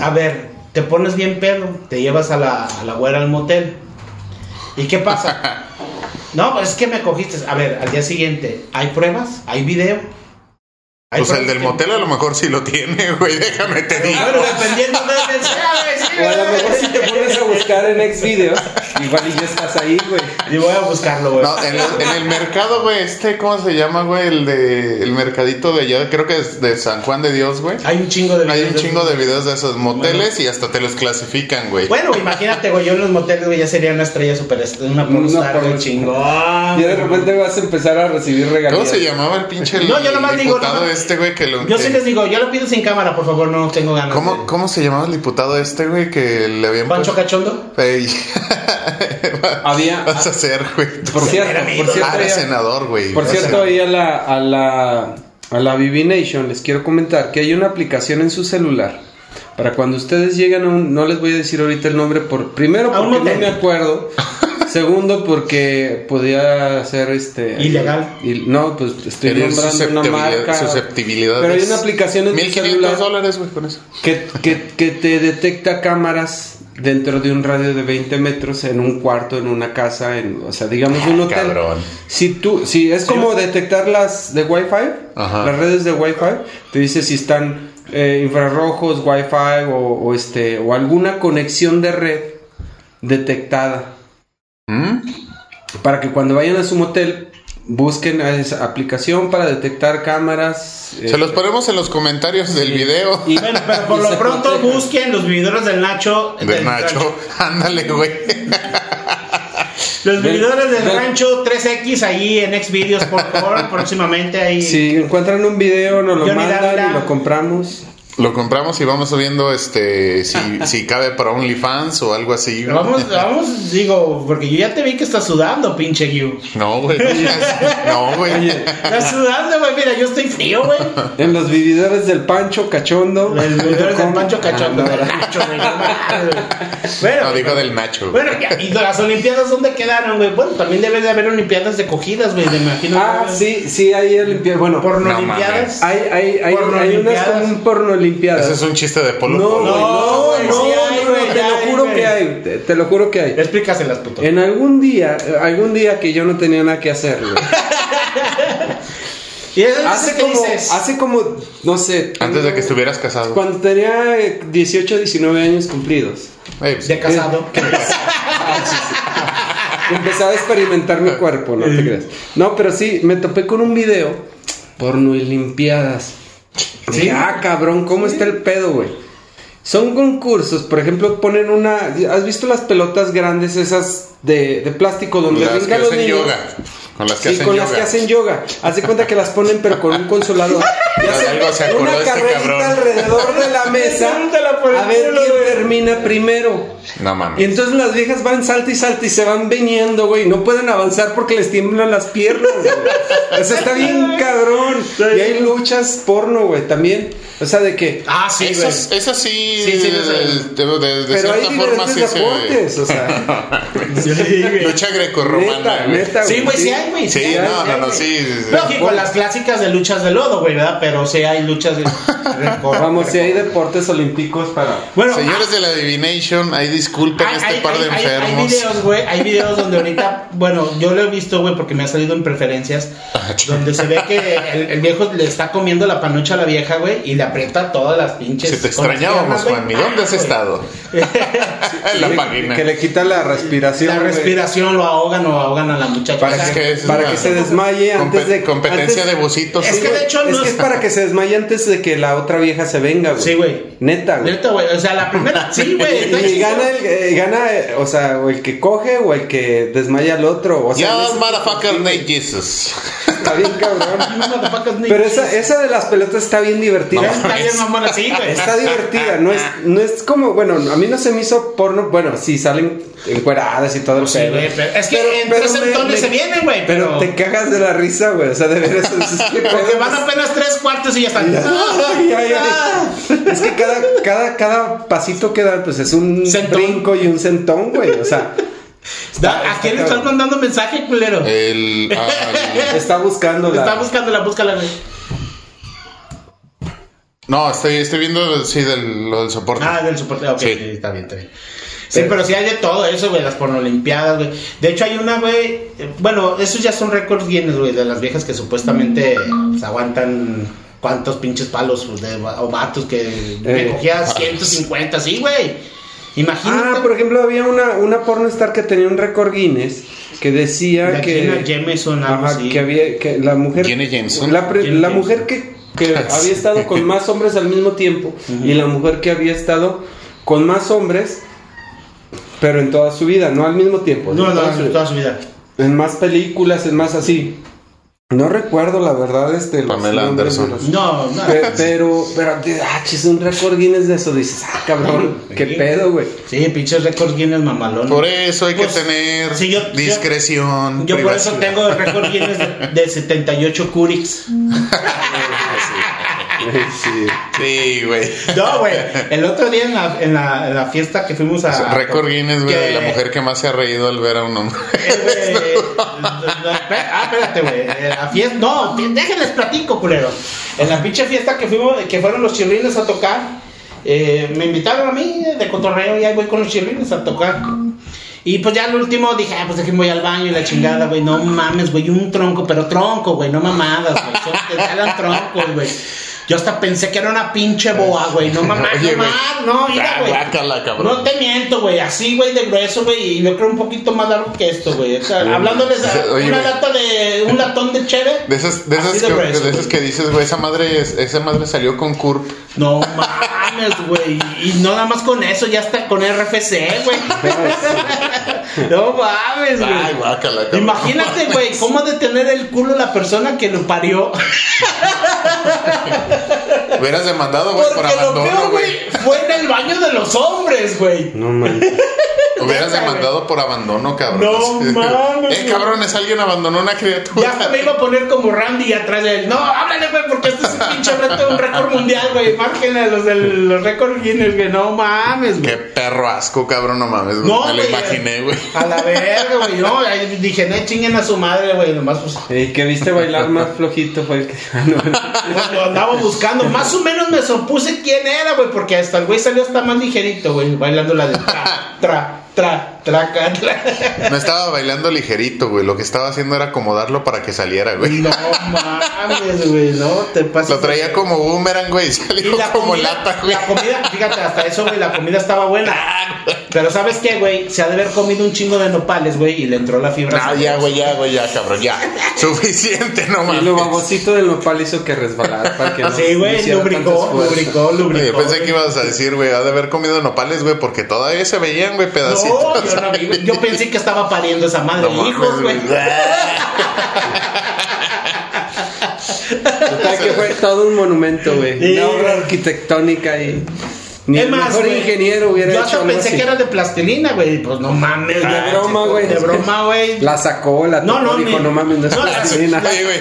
A ver, te pones bien pedo, te llevas a la, a la güera al motel. ¿Y qué pasa? [laughs] no, pues es que me cogiste. A ver, al día siguiente, ¿hay pruebas? ¿Hay video? ¿Hay Pues el del motel a lo mejor sí lo tiene, [laughs] güey. Déjame te digo. Bueno, dependiendo de quién sea, [laughs] güey, sí, O a lo mejor si te pones a buscar en Xvideos, igual y ya estás ahí, güey. Y voy a buscarlo, güey. No, en el, en el mercado, güey, este, ¿cómo se llama, güey? El de el mercadito de allá, creo que es de San Juan de Dios, güey. Hay un chingo de Hay un videos chingo de videos de esos moteles y hasta te los clasifican, güey. Bueno, imagínate, güey, yo en los moteles, güey, ya sería una estrella super, una pornstar, güey, chingón. Y de repente vas a empezar a recibir regalías. ¿Cómo se llamaba el pinche No, yo nomás digo, nomás- este, güey, que lo... Yo sí que- les digo, yo lo pido sin cámara, por favor, no tengo ganas. ¿Cómo, de- ¿Cómo se llamaba el diputado este, güey, que le habían ¿Pancho puesto- Cachondo? Ey. [laughs] Había- Vas a ser, güey. Por cierto, por cierto, Ah, senador, güey. por cierto, ahí a la, a la a la BB Nation les quiero comentar que hay una aplicación en su celular para cuando ustedes llegan a un, no les voy a decir ahorita el nombre por primero porque no me acuerdo, [laughs] segundo porque podía ser este Ilegal. y- no, pues estoy nombrando una susceptibilidad- marca. susceptibilidades. Pero hay una aplicación en tu 1500 celular dólares, güey, con eso. que, que, que te detecta cámaras dentro de un radio de 20 metros en un cuarto, en una casa, en, o sea, digamos un hotel. cabrón. Si tú, si es como detectar las de Wi-Fi, Ajá. las redes de Wi-Fi, te dice si están eh, infrarrojos, Wi-Fi o, o este o alguna conexión de red detectada ¿Mm? para que cuando vayan a su motel busquen a esa aplicación para detectar cámaras. Se los eh, ponemos en los comentarios del video y- Bueno, pero por [laughs] y lo pronto busquen los vividores del Nacho. de Nacho. [laughs] Ándale, güey. Los vividores del ven. rancho 3X ahí en Xvideos, por favor, [laughs] próximamente ahí. Si encuentran un video, nos lo Johnny mandan Dávila. y lo compramos. Lo compramos y vamos subiendo este si, [laughs] si cabe para OnlyFans o algo así. Vamos, vamos, digo, porque yo ya te vi que estás sudando, pinche Gyu. No, güey. No, güey. Estás sudando, güey. Mira, yo estoy frío, güey. En los vividores del Pancho Cachondo. El video del Com- Pancho Cachondo. Ah, del Nacho, güey, no. Bueno, No, digo del Nacho. Bueno, ¿y las Olimpiadas dónde quedaron, güey? Bueno, también debe de haber Olimpiadas de cogidas, güey, me imagino. Ah, sí, sí, hay olimpiadas. Bueno, Porno No Olimpiadas. hay, hay, hay, hay unas como un porno olimpiadas. Ese es un chiste de Polo No, Polo. no, no, sí hay, no, güey, te lo juro güey. que hay, te, te lo juro que hay. Explícaselas, puto. En algún día, eh, algún día que yo no tenía nada que hacer, güey. [laughs] ¿Y eso hace qué como, dices? hace como, no sé. Antes de que estuvieras casado. Cuando tenía eh, 18, 19 años cumplidos. Ey, pues, De casado. Empezaba a experimentar mi cuerpo, no te [laughs] creas. No, pero sí, me topé con un video porno y limpiadas. Sí, ah, cabrón, ¿cómo está el pedo, güey? Son concursos, por ejemplo, ponen una. ¿Has visto las pelotas grandes esas de, de plástico donde las que los hacen niños? yoga. Con las que Sí, hacen con yoga. las que hacen yoga. Haz de cuenta que las ponen, pero con un consolador. Y De hacen algo se acordó una este carrerita cabrón. alrededor de la [laughs] mesa. A ver quién termina primero. No mames. Y entonces las viejas van salta y salta y se van viniendo, güey. No pueden avanzar porque les tiemblan las piernas, güey. [laughs] Eso está bien cabrón. Y hay luchas porno, güey, también. O sea, de que. Ah, sí, güey. Esas, esas sí, Sí, sí, de, de- de- de pero hay cierta forma diferentes sí deportes, o sea. [laughs] Sí, güey. Lucha grecorromana. Neta, Sí, güey, sí hay, güey. Sí, no, no, no, sí. sí, sí. Lógico, las clásicas de luchas de lodo, güey, ¿verdad? Pero sí hay luchas de. [laughs] Vamos, si hay deportes olímpicos para. Bueno, Señores de la Divination, ahí disculpen hay, este hay- par de hay- enfermos. hay videos, güey. Hay videos donde ahorita, bueno, yo lo he visto, güey, porque me ha salido en preferencias. donde se ve que el, el viejo le está comiendo la panucha a la vieja, güey, y le aprieta todas las pinches. Si te extrañábamos. Juan, ¿y dónde has Ah, estado? [laughs] en la página. Que le quita la respiración. La güey. respiración lo ahogan o ahogan a la muchacha. Para O sea, Es que es para una que se desmaye antes de- Competencia antes- de bucitos. Es que de hecho es no que es- para que se desmaye antes de que la otra vieja se venga, güey. Sí, güey. Neta, güey. Neta, güey. O sea, la primera. [laughs] Sí, güey. Y gana el, eh, gana, o sea, o el que coge o el que desmaya al otro. O sea, Ya, ese- motherfucker, sí, Nate Jesus. Está bien cabrón. [laughs] Pero esa, esa de las pelotas está bien divertida. No, Está bien, mamón, así, güey. Está divertida, no es, no es como, bueno, a mí no se me hizo porno, bueno, sí salen encueradas y todo el Sí, pedo. güey, pero es que Pero- en pero tres me- centones me- se vienen, güey. Pero te cagas de la risa, güey, o sea, de veras, es, es que Porque van apenas tres cuartos y ya están. [laughs] Ay, ay, Ah. ay. Es que cada, cada, cada pasito que dan, pues es un Sentón. brinco y un centón, güey. O sea, [laughs] Da- ¿A quién le estás mandando mensaje, culero? El, [laughs] al- está buscando la. Está buscándola, búscala, güey. no, estoy, estoy viendo sí, del, lo del soporte. Ah, del soporte. Ok, Sí. sí, está bien, está bien. Sí, Pero- pero sí hay de todo eso, güey, las pornolimpiadas, güey. De hecho, hay una, güey. Bueno, esos ya son récords Guinness, güey, de las viejas que supuestamente pues, aguantan cuántos pinches palos pues, de, o vatos que Eh, cogía 150, sí, güey. Imagínate. Ah, por ejemplo, había una, una pornostar que tenía un récord Guinness que decía La que. Jameson, algo Ajá, así. que había. Que la mujer. Jenny Jameson. La, pre- Jenny la Jameson. mujer que, que [laughs] había estado con más hombres al mismo tiempo y la mujer que había estado con más hombres, pero en toda su vida, no al mismo tiempo. No, en no, toda su- en toda su vida. En más películas, en más así. No recuerdo la verdad este Pamela Anderson. los- No, no. Pe- Pero, pero, ah, chis, un récord Guinness de eso. Dices, ah, cabrón, qué pedo, güey. Sí, pinches récords Guinness mamalón. Por eso hay Pues, que tener sí, yo- yo- discreción. Yo por eso tengo récord Guinness de, de 78 Curix. [laughs] Sí. Sí, güey. No, güey. El otro día en la, en la, en la fiesta que fuimos a. Récord Guinness, güey, que- de la mujer que más se ha reído al ver a un hombre. Eh, ah, espérate, güey. La fiesta. No, déjenles platico, culero. En la pinche fiesta que fuimos, que fueron los chirrines a tocar, eh, me invitaron a mí de cotorreo y ahí voy con los chirrines a tocar. Y pues ya al último dije, ah, pues déjenme voy al baño y la chingada, güey. No mames, güey, un tronco, pero tronco, güey, no mamadas, güey. Son, te salen troncos, güey. Yo hasta pensé que era una pinche boa, güey. No mames, Oye, no güey. mames, no, mira, Ah, güey. cabrón. No te miento, güey. Así, güey, de grueso, güey. Y yo creo un poquito más largo que esto, güey. O sea, hablándoles a Oye, una güey. lata de. Un latón de cheve. De esas, de esas, Así que, de grueso, de esas que dices, güey, esa madre, es- esa madre salió con Curp. No mames, güey. Y no nada más con eso, ya está con RFC, güey. [laughs] [laughs] no mames, Ay, güey. guácala, cabrón. Imagínate, güey, cómo de tener el culo la persona que lo parió. [laughs] Hubieras demandado, güey, por Porque lo abandono, peor, güey. güey, fue en el baño de los hombres, güey. No manches. [laughs] Hubieras demandado por abandono, cabrón. No mames, Eh, güey. cabrones, alguien abandonó una criatura. Ya hasta me iba a poner como Randy atrás de él. No, háblale, güey, porque este es un pinche reto, un récord mundial, güey. Márquenle a los de los récords Guinness, güey. No mames, Qué güey. perro asco, cabrón, no mames. güey. No, Me lo güey, imaginé, güey. A la verga, güey. No, ahí dije, no chinguen a su madre, güey. Nomás, pues. El que viste bailar más flojito fue el que. [laughs] No. Pues lo andaba buscando. Más o menos me supuse quién era, güey, porque hasta el güey salió hasta más ligerito, güey, bailando la de tra, tra, tra, tra, tra. No estaba bailando ligerito, güey. Lo que estaba haciendo era acomodarlo para que saliera, güey. No mames, güey, no te pases. Lo traía como boomerang, güey. y Y Salió la como comida, lata, güey. la comida, fíjate, hasta eso, güey, la comida estaba buena. Pero ¿sabes qué, güey? Se ha de haber comido un chingo de nopales, güey, y le entró la fibra. Ah, ya, güey, ya, güey, ya, cabrón, ya. [laughs] Suficiente, no Y lo mames. babosito del nopal hizo que resbalara para que [laughs] no Sí, güey, lubricó, lubricó, Oye, lubricó. Yo pensé que ibas a decir, güey, ha de haber comido nopales, güey, porque todavía se veían, güey, No, yo, no vi, güey. yo pensé que estaba pariendo esa madre. No Hijos, güey. que fue todo un monumento, güey. Una obra arquitectónica y. Ni Es el más, mejor ingeniero hubiera Yo hecho hasta algo pensé así. que era de plastilina, güey. Pues no mames, De güey. broma, güey. De broma, güey. La sacó, la No, tocó, no, dijo, no mames, no es no, plastilina. Oye, güey,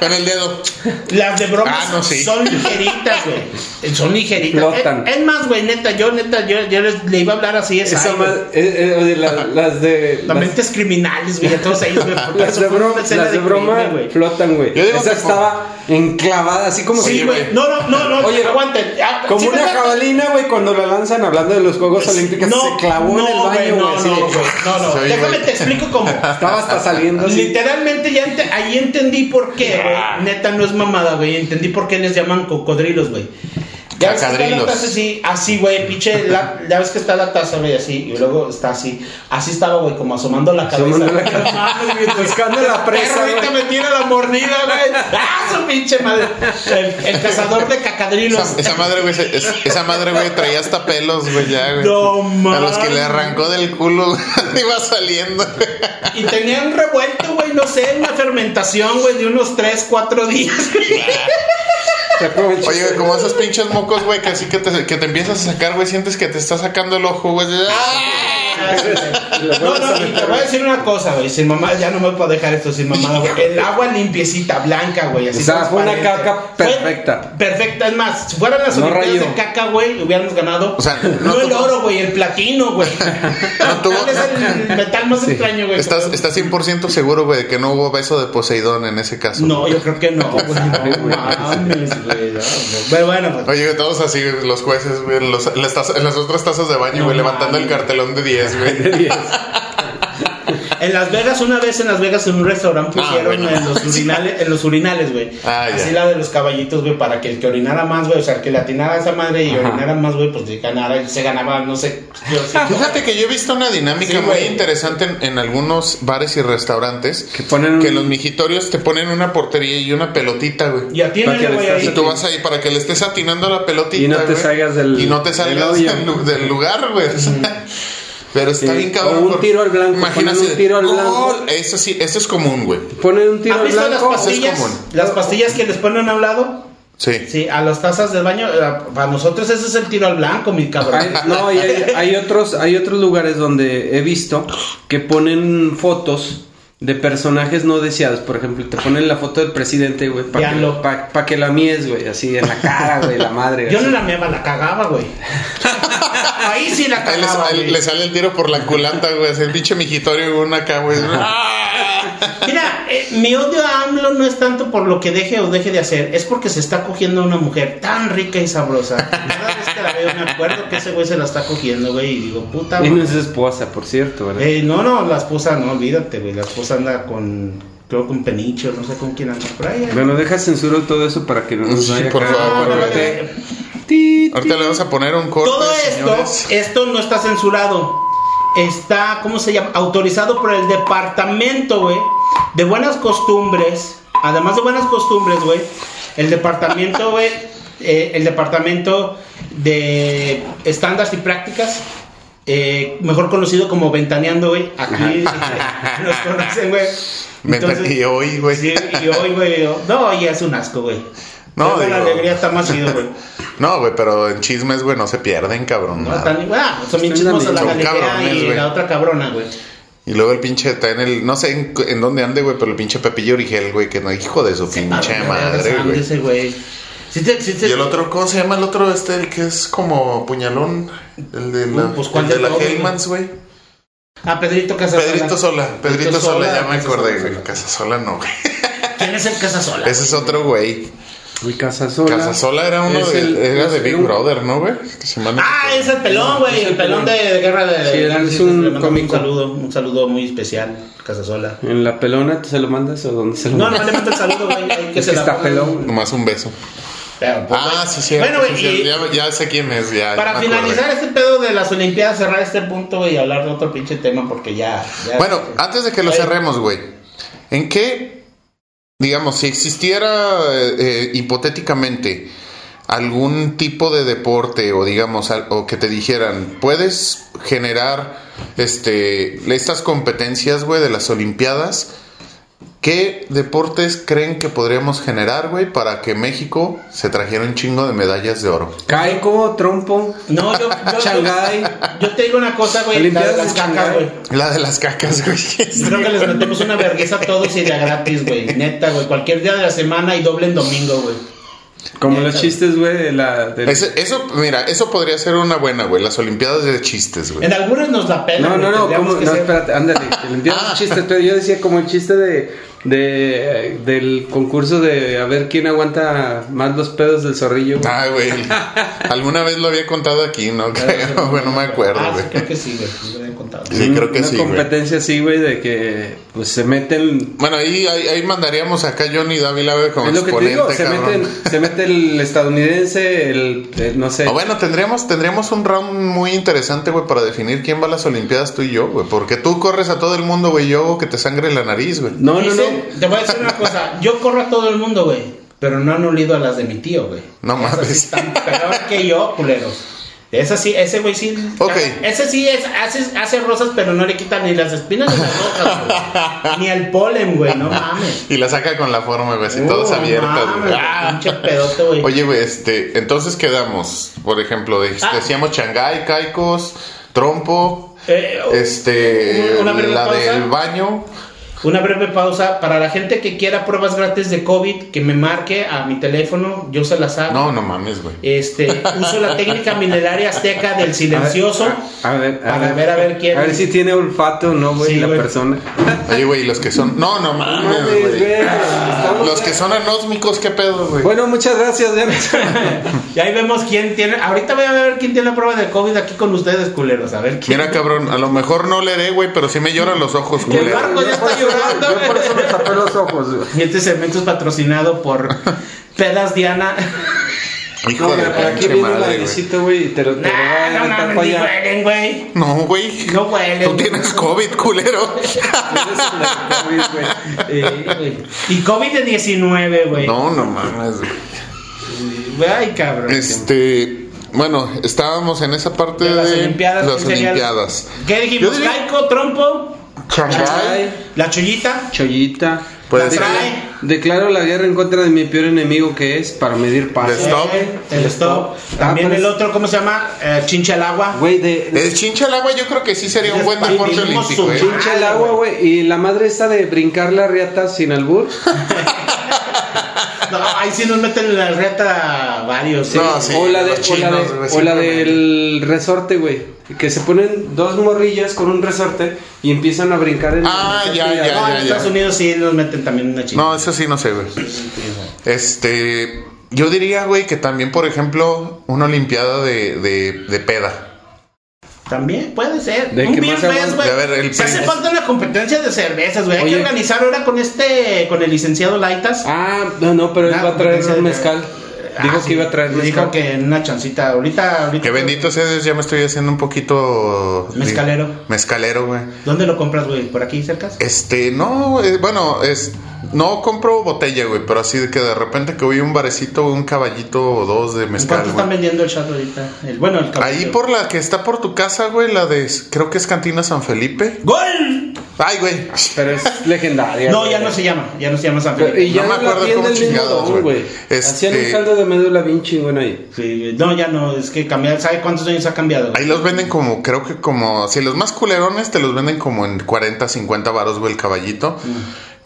con el dedo. Las de bromas Ah, no, sí. son ligeritas, güey. Son ligeritas. Flotan. Es, es más, güey, neta, yo neta, yo, yo les- le iba a hablar así esa. Esa ma- eh, eh, la- las de. Las las- mentes criminales, güey, todos ellos, güey. [laughs] porque Las de, broma, las de broma crimen, güey. flotan, güey. Yo Esa estaba enclavada, así como Sí, si- güey. No, no, no, no. Oye, aguanten. Ah, Como una jabalina, güey, cuando la lanzan hablando de los Juegos Olímpicos, se clavó en el no, baño, güey. No, no, güey. No, no. Sí, Déjame güey. te explico cómo. [laughs] Estaba hasta saliendo así. Literalmente ya ente- ahí entendí por qué, güey. Neta no es mamada, güey. Entendí por qué les llaman cocodrilos, güey. Ya ves que está la taza así, así, güey, pinche, la- ya ves que está la taza, güey, así, y luego está así. Así estaba, güey, como asomando la cabeza. Asomando la [laughs] cabeza. mames, [laughs] pues, Buscando la presa, ahorita me tira la mordida, güey. ¡Ah, su pinche madre! El, el cazador de cacadrilos. Esa, esa madre, güey, es- esa madre, güey, traía hasta pelos, güey, ya, güey. No A los que mames. le arrancó del culo, [laughs] güey, iba saliendo. Y tenían revuelto, güey, no sé, una fermentación, güey, de unos 3, 4 días, güey. Oye, güey, como esos pinches mocos, güey, que así que te, que te empiezas a sacar, güey, sientes que te está sacando el ojo, güey. No, no, y te voy a decir una cosa, güey. Sin mamá, ya no me puedo dejar esto sin mamá, güey. El agua limpiecita, blanca, güey. Así O sea, fue una caca Fue perfecta. perfecta, es más, si fueran las No Olimpiadas de caca, güey, hubiéramos ganado. O sea, no, no el oro, güey, el platino, güey. [laughs] No tuvo- ¿Cuál es el metal más extraño, güey? Estás, estás 100% seguro, güey, de que no hubo beso de Poseidón en ese caso. No, yo creo que no, güey. No [laughs] mames, güey. no, no. Pero bueno, pues. Oye, güey, todos así, güey, los jueces, güey, en, los- en las, en las otras tazas de baño, No güey, levantando el cartelón de 10, güey. [laughs] En Las Vegas, una vez en Las Vegas, en un restaurante Ah, pusieron bueno. en los urinales, en los urinales, güey. Ah. Así la de los caballitos, güey, para que el que orinara más, güey, o sea, el que le atinara a esa madre y Ajá. orinara más, güey, pues se ganara, se ganaba, no sé. Yo, sí. Fíjate que yo he visto una dinámica Sí, muy güey. interesante en, en algunos bares y restaurantes. Que ponen un- que los mijitorios te ponen una portería y una pelotita, güey. Y atínale, güey, ahí. Y tú vas ahí para que le estés atinando la pelotita. Y no te güey. salgas del- Y no te salgas del del, hoyo. lu- del lugar, güey. Pero está Sí. bien cabrón. O un tiro al blanco, Imagínate. un tiro al blanco. gol. Eso sí, eso es común, güey. Ponen un tiro ¿Has al visto las blanco. pastillas? común. Las pastillas que les ponen a un lado. Sí. Sí, a las tazas del baño. eh, Para nosotros ese es el tiro al blanco, mi cabrón. [laughs] No, y hay, hay otros, hay otros lugares donde he visto que ponen fotos de personajes no deseados. Por ejemplo, te ponen la foto del presidente, güey, para que, Veanlo. pa- pa' que la mies, güey, así en la cara, güey, la madre. Yo así. no la meaba, la cagaba, güey. [laughs] Ahí sí la cagaba, ahí le sale el tiro por la culata, güey. El pinche mijitorio, güey, una acá, güey. [laughs] Mira, eh, mi odio a AMLO no es tanto por lo que deje o deje de hacer, es porque se está cogiendo a una mujer tan rica y sabrosa. Cada vez que la veo me acuerdo que ese güey se la está cogiendo, güey, y digo, puta, Y güey. no es esposa, por cierto, ¿verdad? Eh, no, no, la esposa, no, olvídate, güey. La esposa anda con, creo con Penicho, no sé con quién anda por ahí. Bueno, deja censuro todo eso para que no nos Sí, vaya por acá favor, ahorita. Ti, Ahorita le vamos a poner un corte, Todo esto, señores. esto no está censurado. Está, ¿cómo se llama? Autorizado por el departamento, güey, de buenas costumbres. Además de buenas costumbres, güey, el departamento, [laughs] güey, eh, el departamento de estándares y prácticas, eh, mejor conocido como Ventaneando, güey. Aquí [laughs] nos conocen, güey. Y hoy, güey. Sí, y hoy, güey, no, ya es un asco, güey. No, Luego la digo- alegría está más chido, güey. [laughs] No, güey, pero en chismes, güey, no se pierden, cabrón. No, nada. están igual. Ah, son bien chismosos la cabrones, y güey. la otra cabrona, güey. Y luego el pinche está en el. No sé en, en dónde ande, güey, pero el pinche Pepillo Origel, güey, que no, hijo de su pinche madre, güey. Sí te- sí te- Y el otro, ¿cómo se llama el otro? Este, el que es como puñalón. El de la, Uh, pues, ¿cuál el de la Hellmans, güey. Ah, Pedrito Casasola. Pedrito Sola. Pedrito Sola, ya me acordé, Casasola. güey. Casasola no, güey. ¿Quién es el Casasola? Ese es otro güey. Mi casa sola. Casasola era uno Es de, el- era de Big un- Brother, ¿no, güey? Ah, es el pelón, güey. El el pelón de, pelón. de guerra de. Sí, él es le un cómico. Un saludo, un saludo muy especial, Casasola. ¿En la pelona se lo mandas o dónde se lo No, no, mandas? le mando el saludo, güey. que Es se que la está pelón. Nomás un beso. Pero, pues, Ah, güey. sí, sí. Bueno, güey, sí, ya, ya sé quién es, ya. para ya finalizar este pedo de las Olimpiadas, cerrar este punto güey, y hablar de otro pinche tema, porque ya. ya- Bueno, antes de que lo cerremos, güey. ¿En qué, digamos, si existiera eh, eh, hipotéticamente algún tipo de deporte o digamos o que te dijeran puedes generar este estas competencias güey de las olimpiadas ¿Qué deportes creen que podríamos generar, güey, para que México se trajera un chingo de medallas de oro? Caico, trompo. No, yo. yo. [laughs] Yo te digo una cosa, güey. La de las cacas, güey. La de las cacas, güey. Creo que les metemos una vergüenza a todos y de a gratis, güey. Neta, güey. Cualquier día de la semana y doble en domingo, güey. Como los chistes, güey, de la... del- Ese- eso, mira, eso podría ser una buena, güey. Las olimpiadas de chistes, güey. En algunos nos la pelan. No, no, no, como, que no, ser- espérate, ándale, [laughs] te limpias Ah. un chiste, pero yo decía como el chiste de, de del concurso de a ver quién aguanta más los pedos del zorrillo. güey. Ah, güey. [laughs] Alguna vez lo había contado aquí, no creo, [laughs] güey, no me acuerdo, Ah, güey. creo que sí, güey. Sí contado. Creo que Una sí, güey. competencia así, güey, de que pues se meten Bueno, ahí, ahí, ahí mandaríamos acá a Johnny Dávila, güey, como es lo que te exponente, digo, se meten, se mete el estadounidense, el, el, no sé. O bueno, tendríamos, tendríamos un round muy interesante, güey, para definir quién va a las Olimpiadas, tú y yo, güey. Porque tú corres a todo el mundo, güey, yo que te sangre la nariz, güey. no, no, no. Te voy a decir una cosa. Yo corro a todo el mundo, güey. Pero no han olido a las de mi tío, güey. No Esas mames. están peor que yo, culeros. Esa sí, ese güey sí. Ok. Ese sí es, hace, hace rosas, pero no le quitan ni las espinas ni las hojas, güey. Ni el polen, güey. No mames. [laughs] Y la saca con la forma, güey, así todas No abiertas, güey. Ah. Pedote, güey. Oye, güey, este, entonces quedamos, por ejemplo, Ah. decíamos Shanghái, Caicos, Trompo, Eh, este, una breve la del baño. Una breve pausa. Para la gente que quiera pruebas gratis de COVID, que me marque a mi teléfono. Yo se las hago. No, no mames, güey. Este, uso la técnica mineraria azteca del silencioso. A ver, a, Para ver, a ver quién- A ver si tiene olfato o no, güey, Sí, la güey. persona. Oye, güey, los que son. No, no mames, güey. Los que son anósmicos, ¿qué pedo, güey? Bueno, muchas gracias, Diana. [laughs] Y ahí vemos quién tiene. Ahorita voy a ver quién tiene la prueba de COVID aquí con ustedes, culeros. A ver quién. Mira, cabrón, a lo mejor no leeré, güey, pero sí me lloran los ojos, El culero. barco ya está llorando, Yo por eso me tapé los ojos, güey. Y este segmento es patrocinado por Pedas Diana. Hijo No, de por aquí viene madre, güey. güey, y te lo te Nah, a no ni allá. huelen, güey. No, güey. No huelen. Tú tienes COVID, culero. [laughs] Eh, güey. y COVID-19, güey. No, no mames, güey. Ay, cabrón. Este, bueno, estábamos en esa parte De de, las Olimpiadas. las. Olimpiadas. ¿Qué dijimos? Diría- Caico, trompo, Shanghái, la. Chollita. Ser. Trae. Declaro la guerra en contra de mi peor enemigo que es para medir paz. De stop. Eh, El stop. También Ah, el es- otro, ¿cómo se llama? Eh, chincha al agua. Güey, de, de- El chincha al agua yo creo que sí sería un buen deporte olímpico, eh. pinche el agua, güey. Y la madre esta de brincar la riata sin albur. [laughs] No, ahí sí nos meten en la reta varios. No, sí. o la, de, o la, de- chinos, güey, o la siempre del resorte, güey. Que se ponen dos morrillas con un resorte y empiezan a brincar en Ah, el ya, ya, No, en ya, Estados Unidos sí nos meten también una chinga. No, eso sí no sé, güey. Este, yo diría, güey, que también, por ejemplo, una olimpiada de, de, de peda. También puede ser. ¿De un beer fest, güey. Se hace falta una competencia de cervezas, güey. Hay que organizar ahora con este, con el licenciado Laitas. Ah, no, no, pero él va a traer un de- mezcal. Dijo sí. que iba a traer Dijo que en una chancita. Ahorita, ahorita. Que bendito sea Dios, ya me estoy haciendo un poquito... Mezcalero. Mezcalero, güey. ¿Dónde lo compras, güey? ¿Por aquí cerca? Este, no, eh, bueno, es... No compro botella, güey, pero así de que de repente que voy a un barecito, un caballito o dos de ¿En mezcal, cuánto están vendiendo el chat ahorita? El, bueno, el Ahí caballito. por la que está por tu casa, güey, la de... Creo que es Cantina San Felipe. ¡Gol! Ay, güey. Pero es legendaria. No, ya no se llama, ya no se llama San Pero- Felipe. y ya No no, me acuerdo cómo chingados, güey. Este- Hacían un caldo de médula bien chingón ahí. Sí, no, ya no, es que cambiar, ¿sabe cuántos años ha cambiado? Ahí los venden como, creo que como, si los más culerones te los venden como en 40, 50 varos, güey, el caballito.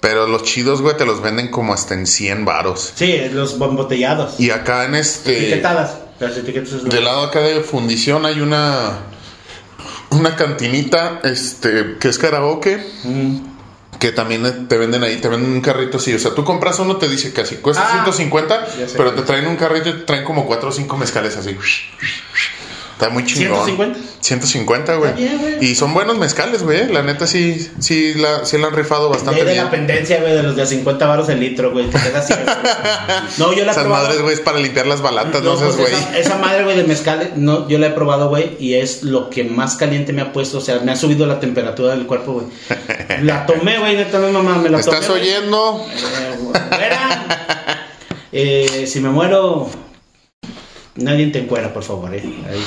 Pero los chidos, güey, te los venden como hasta en 100 varos. Sí, los embotellados. Y acá en este... Etiquetadas. Las etiquetas es lo- Del lado acá de fundición hay una... Una cantinita, este, que es karaoke. Mm. Que también te venden ahí, te venden un carrito así. O sea, tú compras uno, te dice casi cuesta Ah, 150, ya sé. pero te traen un carrito y te traen como 4 o 5 mezcales así. Está muy chingón. ¿150? 150, güey. Está bien, güey. Y son buenos mezcales, güey. La neta sí, sí, la, sí la han rifado De bastante de bien. la pendencia, güey, de los de a 50 baros el litro, güey. No, yo la he Esas probado. madres, güey, es para limpiar las balatas, no, No, pues güey. esa, esa madre, güey, de mezcal, no, yo la he probado, güey, y es lo que más caliente me ha puesto. O sea, me ha subido la temperatura del cuerpo, güey. [laughs] La tomé, güey, neta, mi mamá, me la ¿Me tomé. estás oyendo? Eh, güera, eh, si me muero, nadie te encuera, por favor, eh. Ahí.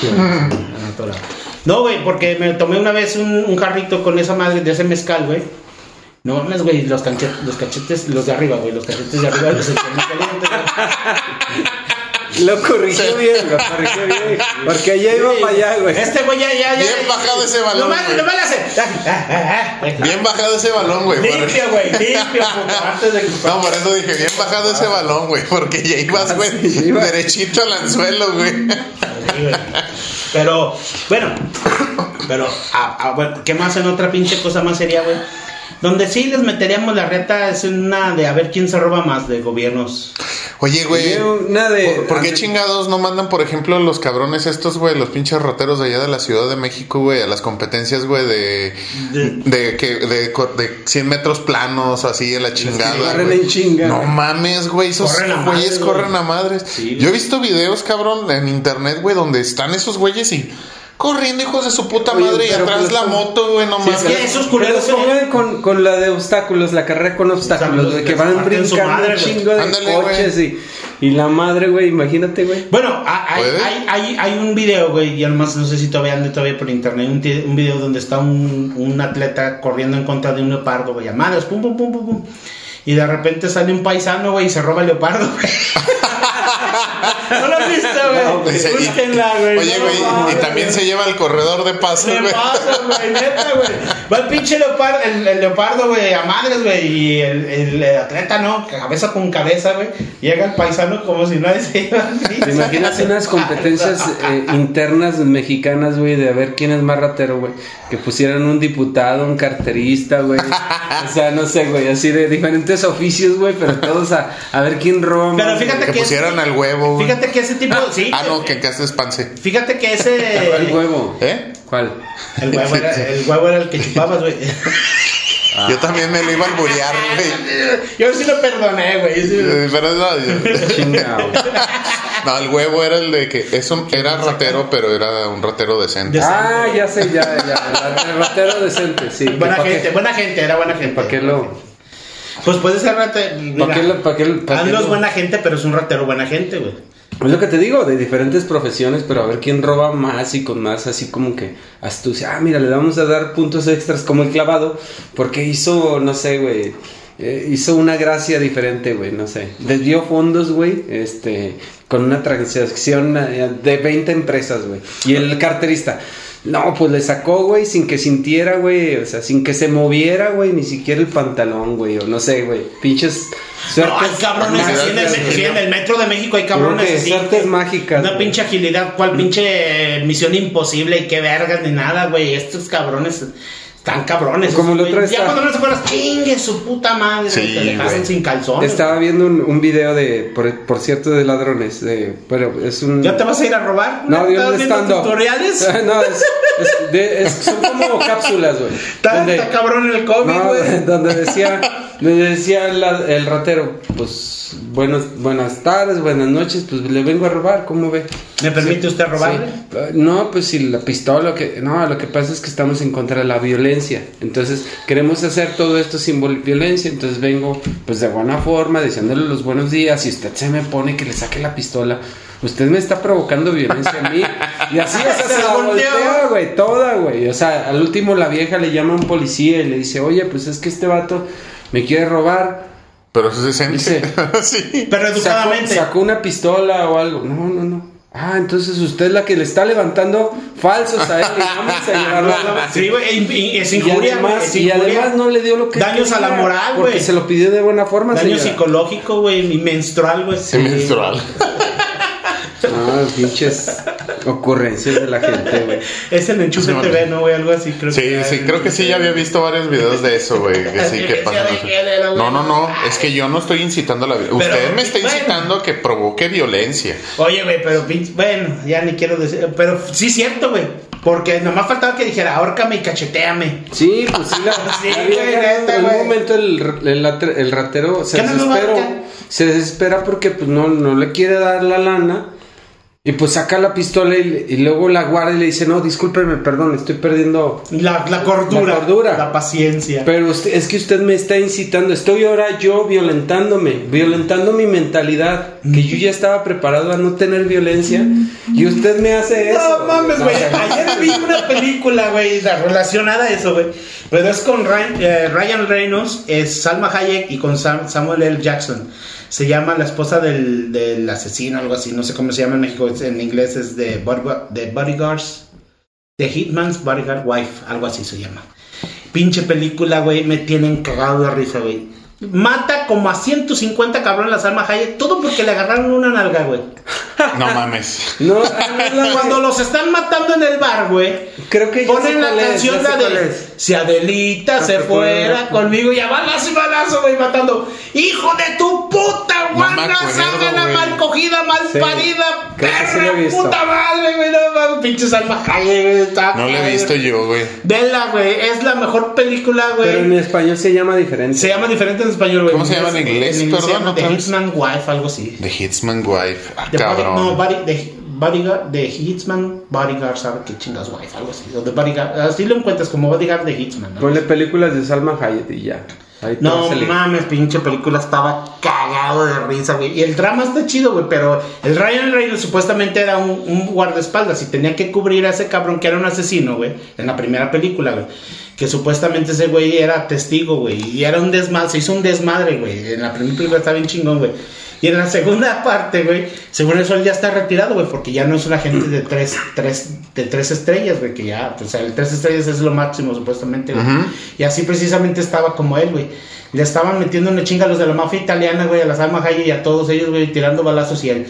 No, güey, porque me tomé una vez un, un jarrito con esa madre de ese mezcal, güey. No mames, güey, los, los cachetes, los de arriba, güey, los cachetes de arriba los calientes. Lo corrigió bien, lo corrigió bien. Porque allá iba para allá, güey. Este güey ya, ya, ya. Bien bajado ese balón, Nomás, güey. nomás le hace. Bien bajado ese balón, güey. Limpio, güey, limpio, puto, antes de que. No, por eso dije, bien bajado ese balón, güey. Porque ya ibas, güey, Sí, iba. derechito al anzuelo, güey. Sí, güey. Pero, bueno, pero, a, a- bueno, ¿qué más en otra pinche cosa más sería, güey? Donde sí les meteríamos la reta es en una de a ver quién se roba más de gobiernos. Oye, güey. Una de- ¿Por, por qué chingados no mandan, por ejemplo, los cabrones estos, güey, los pinches rateros de allá de la Ciudad de México, güey, a las competencias, güey, de, De- de, que, de, de 100 metros planos, así, de la chingada. corren chinga, No mames, güey, esos güeyes corren a madres. Sí, Yo he visto videos, cabrón, en internet, güey, donde están esos güeyes y corriendo, hijos de su puta Oye, madre, y atrás la moto, güey, no Sí, mames. es que esos culeros pongan con, con la de obstáculos, la carrera con obstáculos, güey, que van brincando madre, un güey. chingo de Ándale, coches y, y la madre, güey, imagínate, güey. Bueno, ha- hay, hay, hay, hay un video, güey, ya nomás no sé si todavía ande todavía por internet, un video donde está un, un atleta corriendo en contra de un leopardo, güey, a madres, pum, pum, pum, pum, pum. Y de repente sale un paisano, güey, y se roba el leopardo, güey. [laughs] ¿No lo has visto, No, güey? Ese- y- Búsquenla, güey. Oye, no güey, y mames, también se lleva el corredor de paso, güey. pasa, güey, neta, güey. Va el pinche leopardo, el, el leopardo, güey, a madres, güey. Y el, el atleta, ¿no? Cabeza con cabeza, güey. Llega el paisano como si nadie se iba ¿Te imaginas unas [laughs] competencias eh, internas mexicanas, güey, de a ver quién es más ratero, güey? Que pusieran un diputado, un carterista, güey. O sea, no sé, güey, así de diferentes oficios, güey, pero [laughs] todos a, a ver quién roba. Pero fíjate Que que. pusieran al huevo, güey. Fíjate que ese tipo. [laughs] Sí. Ah, no, que en casa es panse. Fíjate que [laughs] ¿Cuál ese. huevo? ¿Eh? ¿Cuál? El huevo, era, el huevo era el que chupabas, güey. Ah. Yo también me lo iba a alburear, güey. Yo sí lo perdoné, güey. sí. Eh, Pero no, yo- no, el huevo era el de que eso era ratero, pero era un ratero decente. Ah, ya sé, ya, ya. El ratero decente, sí. Buena ¿Para qué- gente, buena gente, era buena gente. ¿Para qué lo.? Pues puede ser ratero. ¿Para qué lo.? ¿Para qué lo.? para qué Ando es buena gente, pero es un ratero buena gente, güey. Es lo que te digo, de diferentes profesiones, pero a ver quién roba más y con más así como que astucia. Ah, mira, le vamos a dar puntos extras como el clavado, porque hizo, no sé, güey, eh, hizo una gracia diferente, güey, no sé. Desvió fondos, güey, este, con una transacción eh, de 20 empresas, güey. Y el carterista, no, pues le sacó, güey, sin que sintiera, güey, o sea, sin que se moviera, güey, ni siquiera el pantalón, güey, o no sé, güey, pinches No, hay cabrones así en el, sí, en el metro de México, hay cabrones así. suertes mágicas. Una güey. pinche agilidad, cual pinche misión imposible y qué vergas ni nada, güey. Estos cabrones están cabrones. Como otra güey. Ya cuando no se acuerdas, chingue su puta madre. Sí, te dejaron sin calzones. Estaba viendo un, un video de, por, por cierto, de ladrones, de, pero es un... ¿Ya te vas a ir a robar? No, de ¿Estás un viendo stand-up. tutoriales? [laughs] no, es, es de- es- son como cápsulas, güey. Está, cabrón el COVID, no, güey. [laughs] donde decía, donde decía la- el ratero, pues, buenos, buenas tardes, buenas noches, pues le vengo a robar, ¿cómo ve? ¿Me permite usted robarle? Sí. No, pues si la pistola, que no, lo que pasa es que estamos en contra de la violencia. Entonces, queremos hacer todo esto sin violencia. Entonces vengo, pues de buena forma, diciéndole los buenos días. Y usted se me pone que le saque la pistola. usted me está provocando violencia a mí. [laughs] Y así o sea, Se se la volteó. voltea, güey, toda, güey. O sea, al último la vieja le llama a un policía y le dice, oye, pues es que este vato me quiere robar. Pero eso se siente. Dice- [laughs] sí. Pero Sacó, educadamente. sacó una pistola o algo. No, no, no. Ah, entonces usted es la que le está levantando falsos a él y vamos a la- [laughs] Sí, güey, y- y- es Y injuria, güey, además, es y además no le dio lo que Daños a la quería, moral, Porque güey. se lo pidió de buena forma, Daño señora. psicológico, güey, y menstrual, güey. Sí, menstrual. [laughs] Ah, pinches ocurrencias de la gente, güey. Es en Enchufe Sí, bueno. TV, ¿no, güey? Algo así, creo Sí, que sí, creo que sí, ya había visto varios videos de eso, güey. Que sí, que pasan eso. No, no, no, es que yo no estoy incitando a la violencia. Usted me está bueno. incitando a que provoque violencia. Oye, güey, pero pinche- bueno, ya ni quiero decir, pero sí cierto, güey. Porque nomás faltaba que dijera, ahórcame y cacheteame. Sí, pues sí, la, [laughs] Sí, güey, en un momento el, el, el ratero se ¿Qué no marca? Se desespera porque pues no, no le quiere dar la lana. Y pues saca la pistola y, y luego la guarda y le dice, no, discúlpeme, perdón, estoy perdiendo La, la cordura. La cordura. La paciencia. Pero usted- es que usted me está incitando, estoy ahora yo violentándome, violentando mi mentalidad, que yo ya estaba preparado a no tener violencia y usted me hace eso. No mames, güey. No, Ayer vi una película, güey, la- relacionada a eso, güey. Pero es con Ryan, eh, Ryan Reynolds, es Salma Hayek y con Sam- Samuel L. Jackson. Se llama La esposa del, del asesino, algo así. No sé cómo se llama en México. En inglés es de, Bodyguard- de Bodyguards. The Hitman's Bodyguard Wife, algo así se llama. Pinche película, güey, me tienen cagado de risa, güey. Mata como a 150 cabrones la Salma Hayek, todo porque le agarraron una nalga, güey. [laughs] No mames. No, [laughs] Cuando los están matando en el bar, güey, creo que ponen la canción la de es. Si Adelita se fuera conmigo y a balazo y balazo, güey, matando. ¡Hijo de tu puta, No guana, güey. mal cogida, mal Sí, parida, sí perra, puta madre, güey, no pinche Salma Hayek, güey, No lo he visto yo, güey. Vela, güey, es la mejor película, Pero en güey. español se llama diferente. Se llama diferente en español, güey. ¿Cómo se llama en inglés? Perdón, The. Hitman Wife, algo así. The Hitsman Wife. Ah, body, no, cabrón. Bodyguard, the Hitman Bodyguard, ¿sabe qué chingas wife? Algo así. O the bodyguard, así lo encuentras como bodyguard de Hitman, ¿no? Ponle películas de Salma Hayek y ya. Ahí No mames, pinche película estaba cagado de risa, güey. Y el drama está chido, güey, pero el Ryan Reynolds supuestamente era un, un guardaespaldas y tenía que cubrir a ese cabrón que era un asesino, güey, en la primera película, güey. Que supuestamente ese güey era testigo, güey, y era un desmadre, se hizo un desmadre, güey. En la primera película estaba bien chingón, güey. Y en la segunda parte, güey, según eso él ya está retirado, güey, porque ya no es un agente de tres, tres, de tres estrellas, güey, que ya, pues el tres estrellas es lo máximo, supuestamente, güey. Y así precisamente estaba como él, güey. Le estaban metiendo una chinga a los de la mafia italiana, güey, a la Salma Hayek y a todos ellos, güey, tirando balazos y él.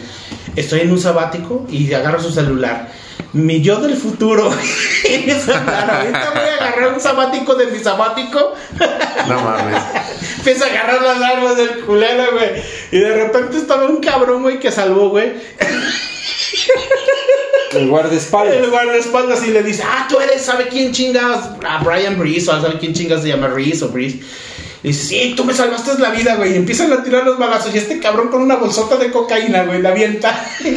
Estoy en un sabático y agarro su celular. Mi yo del futuro. [laughs] ahorita voy a agarrar un sabático de mi sabático. No mames. Empieza a agarrar las armas del culero, güey. Y de repente estaba un cabrón, güey, que salvó, güey. El guardaespaldas. El guardaespaldas y le dice, ah, tú eres, ¿sabe quién chingas? A Brian Breeze, o sabe quién chingas se llama Reese o Breeze. Y dice, sí, tú me salvaste la vida, güey. Y empiezan a tirar los balazos. Y este cabrón con una bolsota de cocaína, güey, la avienta. [laughs] Y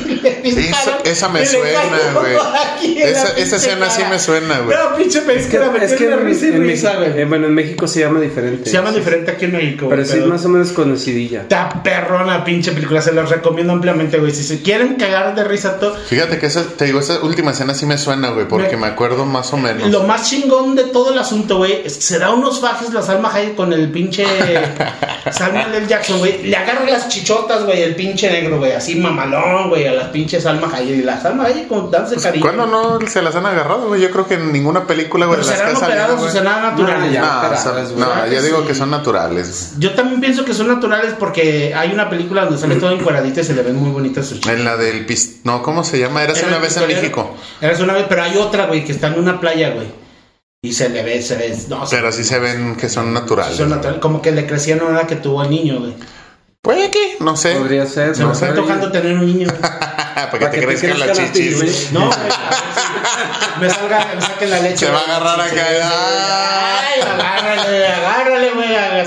le disparan, Esa- esa me y suena, güey. [laughs] Esa- escena sí cara. me suena, güey. No, pinche Es que, película, me es que en, risa y en risa, México, güey. eh, bueno, en México se llama diferente. Se llama diferente aquí en México, Pero sí es más o menos conocidilla. Está perrona pinche película, se los recomiendo ampliamente, güey. Si se quieren cagar de risa todo. Fíjate que esa, te digo, esa última escena sí me suena, güey, porque Me- me acuerdo más o menos. Lo más chingón de todo el asunto, güey, es que se da unos fajes la Salma Hayek con el pinche Samuel L. Jackson, güey. Le agarra las chichotas, güey, el pinche negro, güey, así mamalón, güey, a las pinches Salma Hayek. Y la Salma Hayek con danza de cariño. ¿Cuándo no se las han agarrado, güey? Yo creo que en ninguna película, güey, las serán operados o serán naturales. No, ya. No, güey. no, ¿Verdad yo digo sí? que son naturales. Yo también pienso que son naturales porque hay una película donde sale todo encueradito y se le ven muy bonitas sus chichotas. En la del pis... No, ¿cómo se llama? Era hace una vez en México. Eres una vez, pero hay otra, güey, que está en una playa, güey. Y se le ve, se ve. No, se- Pero sí se ven que son naturales. son naturales, como que le crecían ahora que tuvo el niño, güey. Puede que, no sé. Podría ser. Se me no está sé. tocando tener un niño. Para que te crezcan las chichis. No, [laughs] me salga, me saquen la leche. Se va a agarrar acá. sí. Ay, agárrale, agárrale,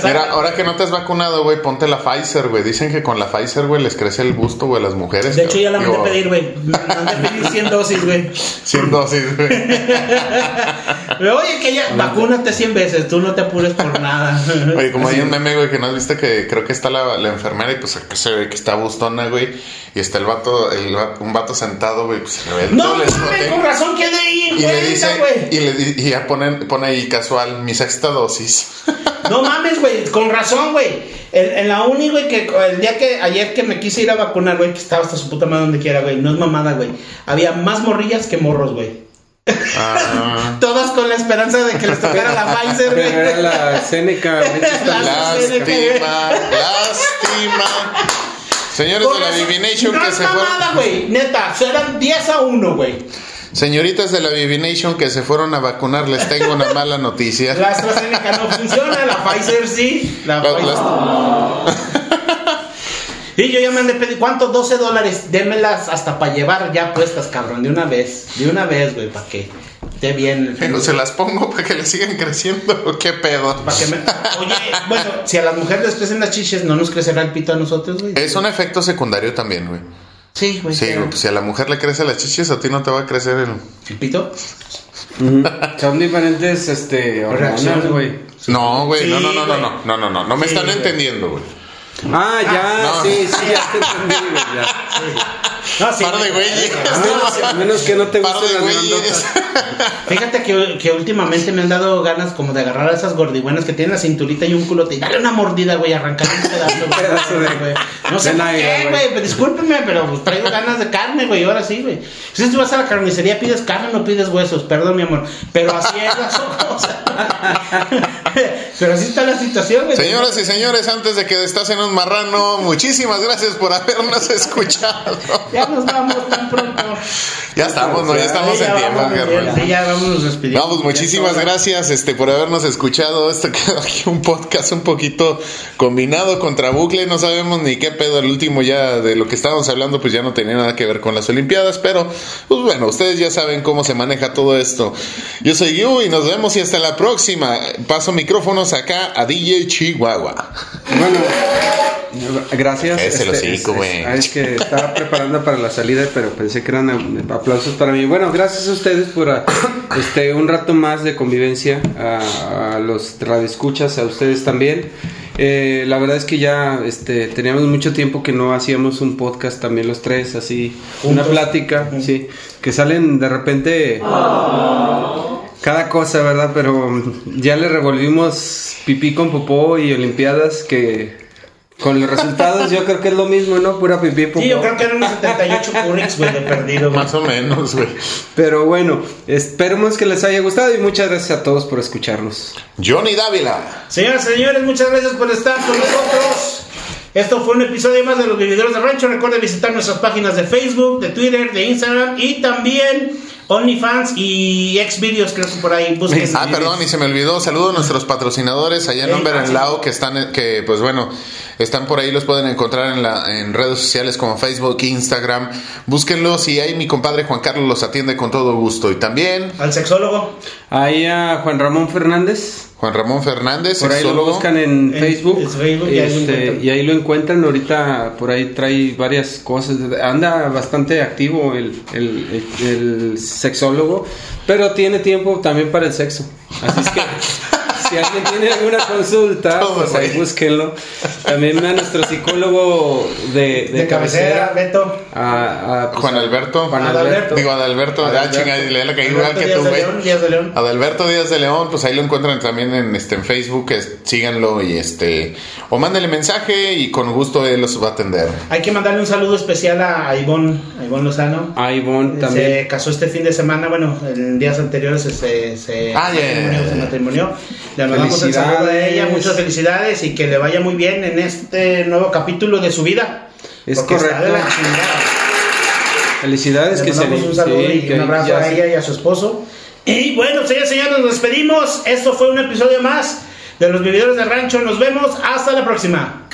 güey. Mira, ahora que no te has vacunado, güey, ponte la Pfizer, güey. Dicen que con la Pfizer, güey, les crece el busto, güey, a las mujeres. De hecho, ya la [laughs] mandé a pedir, güey. Mandé a pedir 100 dosis, güey. 100 dosis, güey. [laughs] Oye, que ya, vacúnate 100 veces, tú no te apures por nada. [laughs] Oye, como hay un meme, güey, que no has visto que creo que está la, la enfermera y pues que se ve que está bustona, güey. Y está el vato, el, un vato sentado, güey, pues se le ve el No, mames, con razón quedé ahí en Y le dice, güey. y, le, y ya pone, pone ahí casual, mi sexta dosis. No mames, güey, con razón, güey. En, en la uni, güey, que el día que ayer que me quise ir a vacunar, güey, que estaba hasta su puta madre donde quiera, güey, no es mamada, güey. Había más morrillas que morros, güey. Ah, [laughs] Todas con la esperanza de que les tocara la Pfizer, Pero era güey. [laughs] la Seneca. lástima, lástima. Señores de la Divination no que es se fueron. mamada, güey. Neta, serán 10 a 1, güey. Señoritas de la Divination que se fueron a vacunar, les tengo una mala noticia. La AstraZeneca no funciona, la Pfizer sí. La Pfizer. las- Y yo ya me andé pedir, ¿cuánto? 12 dólares. Démelas hasta para llevar ya puestas, cabrón, de una vez. De una vez, güey, para que esté bien. Pero se las pongo para que le sigan creciendo. [laughs] ¿Qué pedo? Pa' que me- Oye, bueno, si a las mujeres les crecen las chiches, ¿no nos crecerá el pito a nosotros, güey? Es un efecto secundario también, güey. Sí, güey. Sí, pero- güey, pues si a la mujer le crece las chichis, a ti no te va a crecer el... ¿El pito? [laughs] Son diferentes este, hormonas, güey. No, güey, Sí, no, no, no, no, no, no, no, no, no me Sí, están güey. entendiendo, güey. Ah, ya, no. sí, sí, ya te entendí, güey, ya. No, sí, Par de güey. güeyes. A menos, a menos que no te Par gusten de las güeyes. grandotas. Fíjate que, que últimamente me han dado ganas como de agarrar a esas gordibuenas que tienen la cinturita y un culote y darle una mordida, güey, arrancar un pedazo, [laughs] güey. pedazo de- güey. No sé por qué, güey. discúlpeme, pero pues, traigo ganas de carne, güey, ahora sí, güey. Si tú vas a la carnicería, pides carne, no pides huesos, perdón, mi amor. Pero así es la cosa. [laughs] pero así está la situación, güey. Señoras y señores, antes de que destacen un marrano, muchísimas gracias por habernos [laughs] escuchado. Ya nos vamos tan pronto. Ya estamos, ¿no? Ya estamos Sí, en ya tiempo. Sí, ya vamos despidiendo. Vamos, muchísimas gracias este, por habernos escuchado. Esto [laughs] quedó aquí un podcast un poquito combinado contra bucle. No sabemos ni qué pedo. El último ya de lo que estábamos hablando, pues ya no tenía nada que ver con las Olimpiadas. Pero, pues bueno, ustedes ya saben cómo se maneja todo esto. Yo soy Yu y nos vemos y hasta la próxima. Paso micrófonos acá a DJ Chihuahua. Bueno, gracias. Ese lo hocico, es- güey. Es, es que estaba preparando para la salida, pero pensé que eran eh, aplausos para mí. Bueno, gracias a ustedes por ah, este un rato más de convivencia, a, a los radioescuchas, a ustedes también. Eh, la verdad es que ya este, teníamos mucho tiempo que no hacíamos un podcast también los tres, así, una plática, sí, que salen de repente cada cosa, ¿verdad? Pero ya le revolvimos pipí con popó y olimpiadas que con los resultados yo creo que es lo mismo, ¿no? Pura pipí popó. Sí, yo creo que eran unos 78 Currix, güey, de perdido, güey. Más o menos, güey. Pero bueno, esperemos que les haya gustado y muchas gracias a todos por escucharnos. Johnny Dávila. Señoras y señores, muchas gracias por estar con nosotros. Esto fue un episodio más de los vividores de rancho. Recuerden visitar nuestras páginas de Facebook, de Twitter, de Instagram y también OnlyFans y Xvideos, creo que por ahí busquen. Ah, perdón, y se me olvidó. Saludo a nuestros patrocinadores allá en ah, and sí. Lao que están, que pues bueno, están por ahí, los pueden encontrar en, la, en redes sociales como Facebook, Instagram. Búsquenlos y ahí mi compadre Juan Carlos los atiende con todo gusto. Y también Al sexólogo. Ahí a Juan Ramón Fernández. Juan Ramón Fernández, Por ahí lo sexólogo. buscan en En- Facebook, en Facebook, y ahí lo este, encuentran. y ahí lo encuentran. Ahorita por ahí trae varias cosas. Anda bastante activo el, el- el- el sexólogo, pero tiene tiempo también para el sexo. Así es que [laughs] si alguien tiene alguna consulta, Todo, pues ahí güey. búsquenlo. También a nuestro psicólogo de, De, cabecera, Beto. a- a, pues, Juan Alberto. Juan. Alberto. Digo, Adalberto. Ah, Adalberto. chinga, le la caí igual Alberto que Díaz tú, de güey. León, Díaz de León. Adalberto Díaz de León, pues ahí lo encuentran también en este en Facebook, es- síganlo y este o mándenle mensaje y con gusto él los va a atender. Hay que mandarle un saludo especial a Ivonne, a Ivonne Lozano. A Ivonne también. Se casó este fin de semana, bueno, en días anteriores se, se, se Ah, ya, matrimonió, ya, se ya. Le mandamos el saludo a ella, muchas felicidades y que le vaya muy bien en este nuevo capítulo de su vida. Es correcto. la. Felicidades Le que se un saludo sí, y un abrazo a ella y a su esposo. Y bueno, señores y señores, nos despedimos. Esto fue un episodio más de los vividores del rancho. Nos vemos. Hasta la próxima.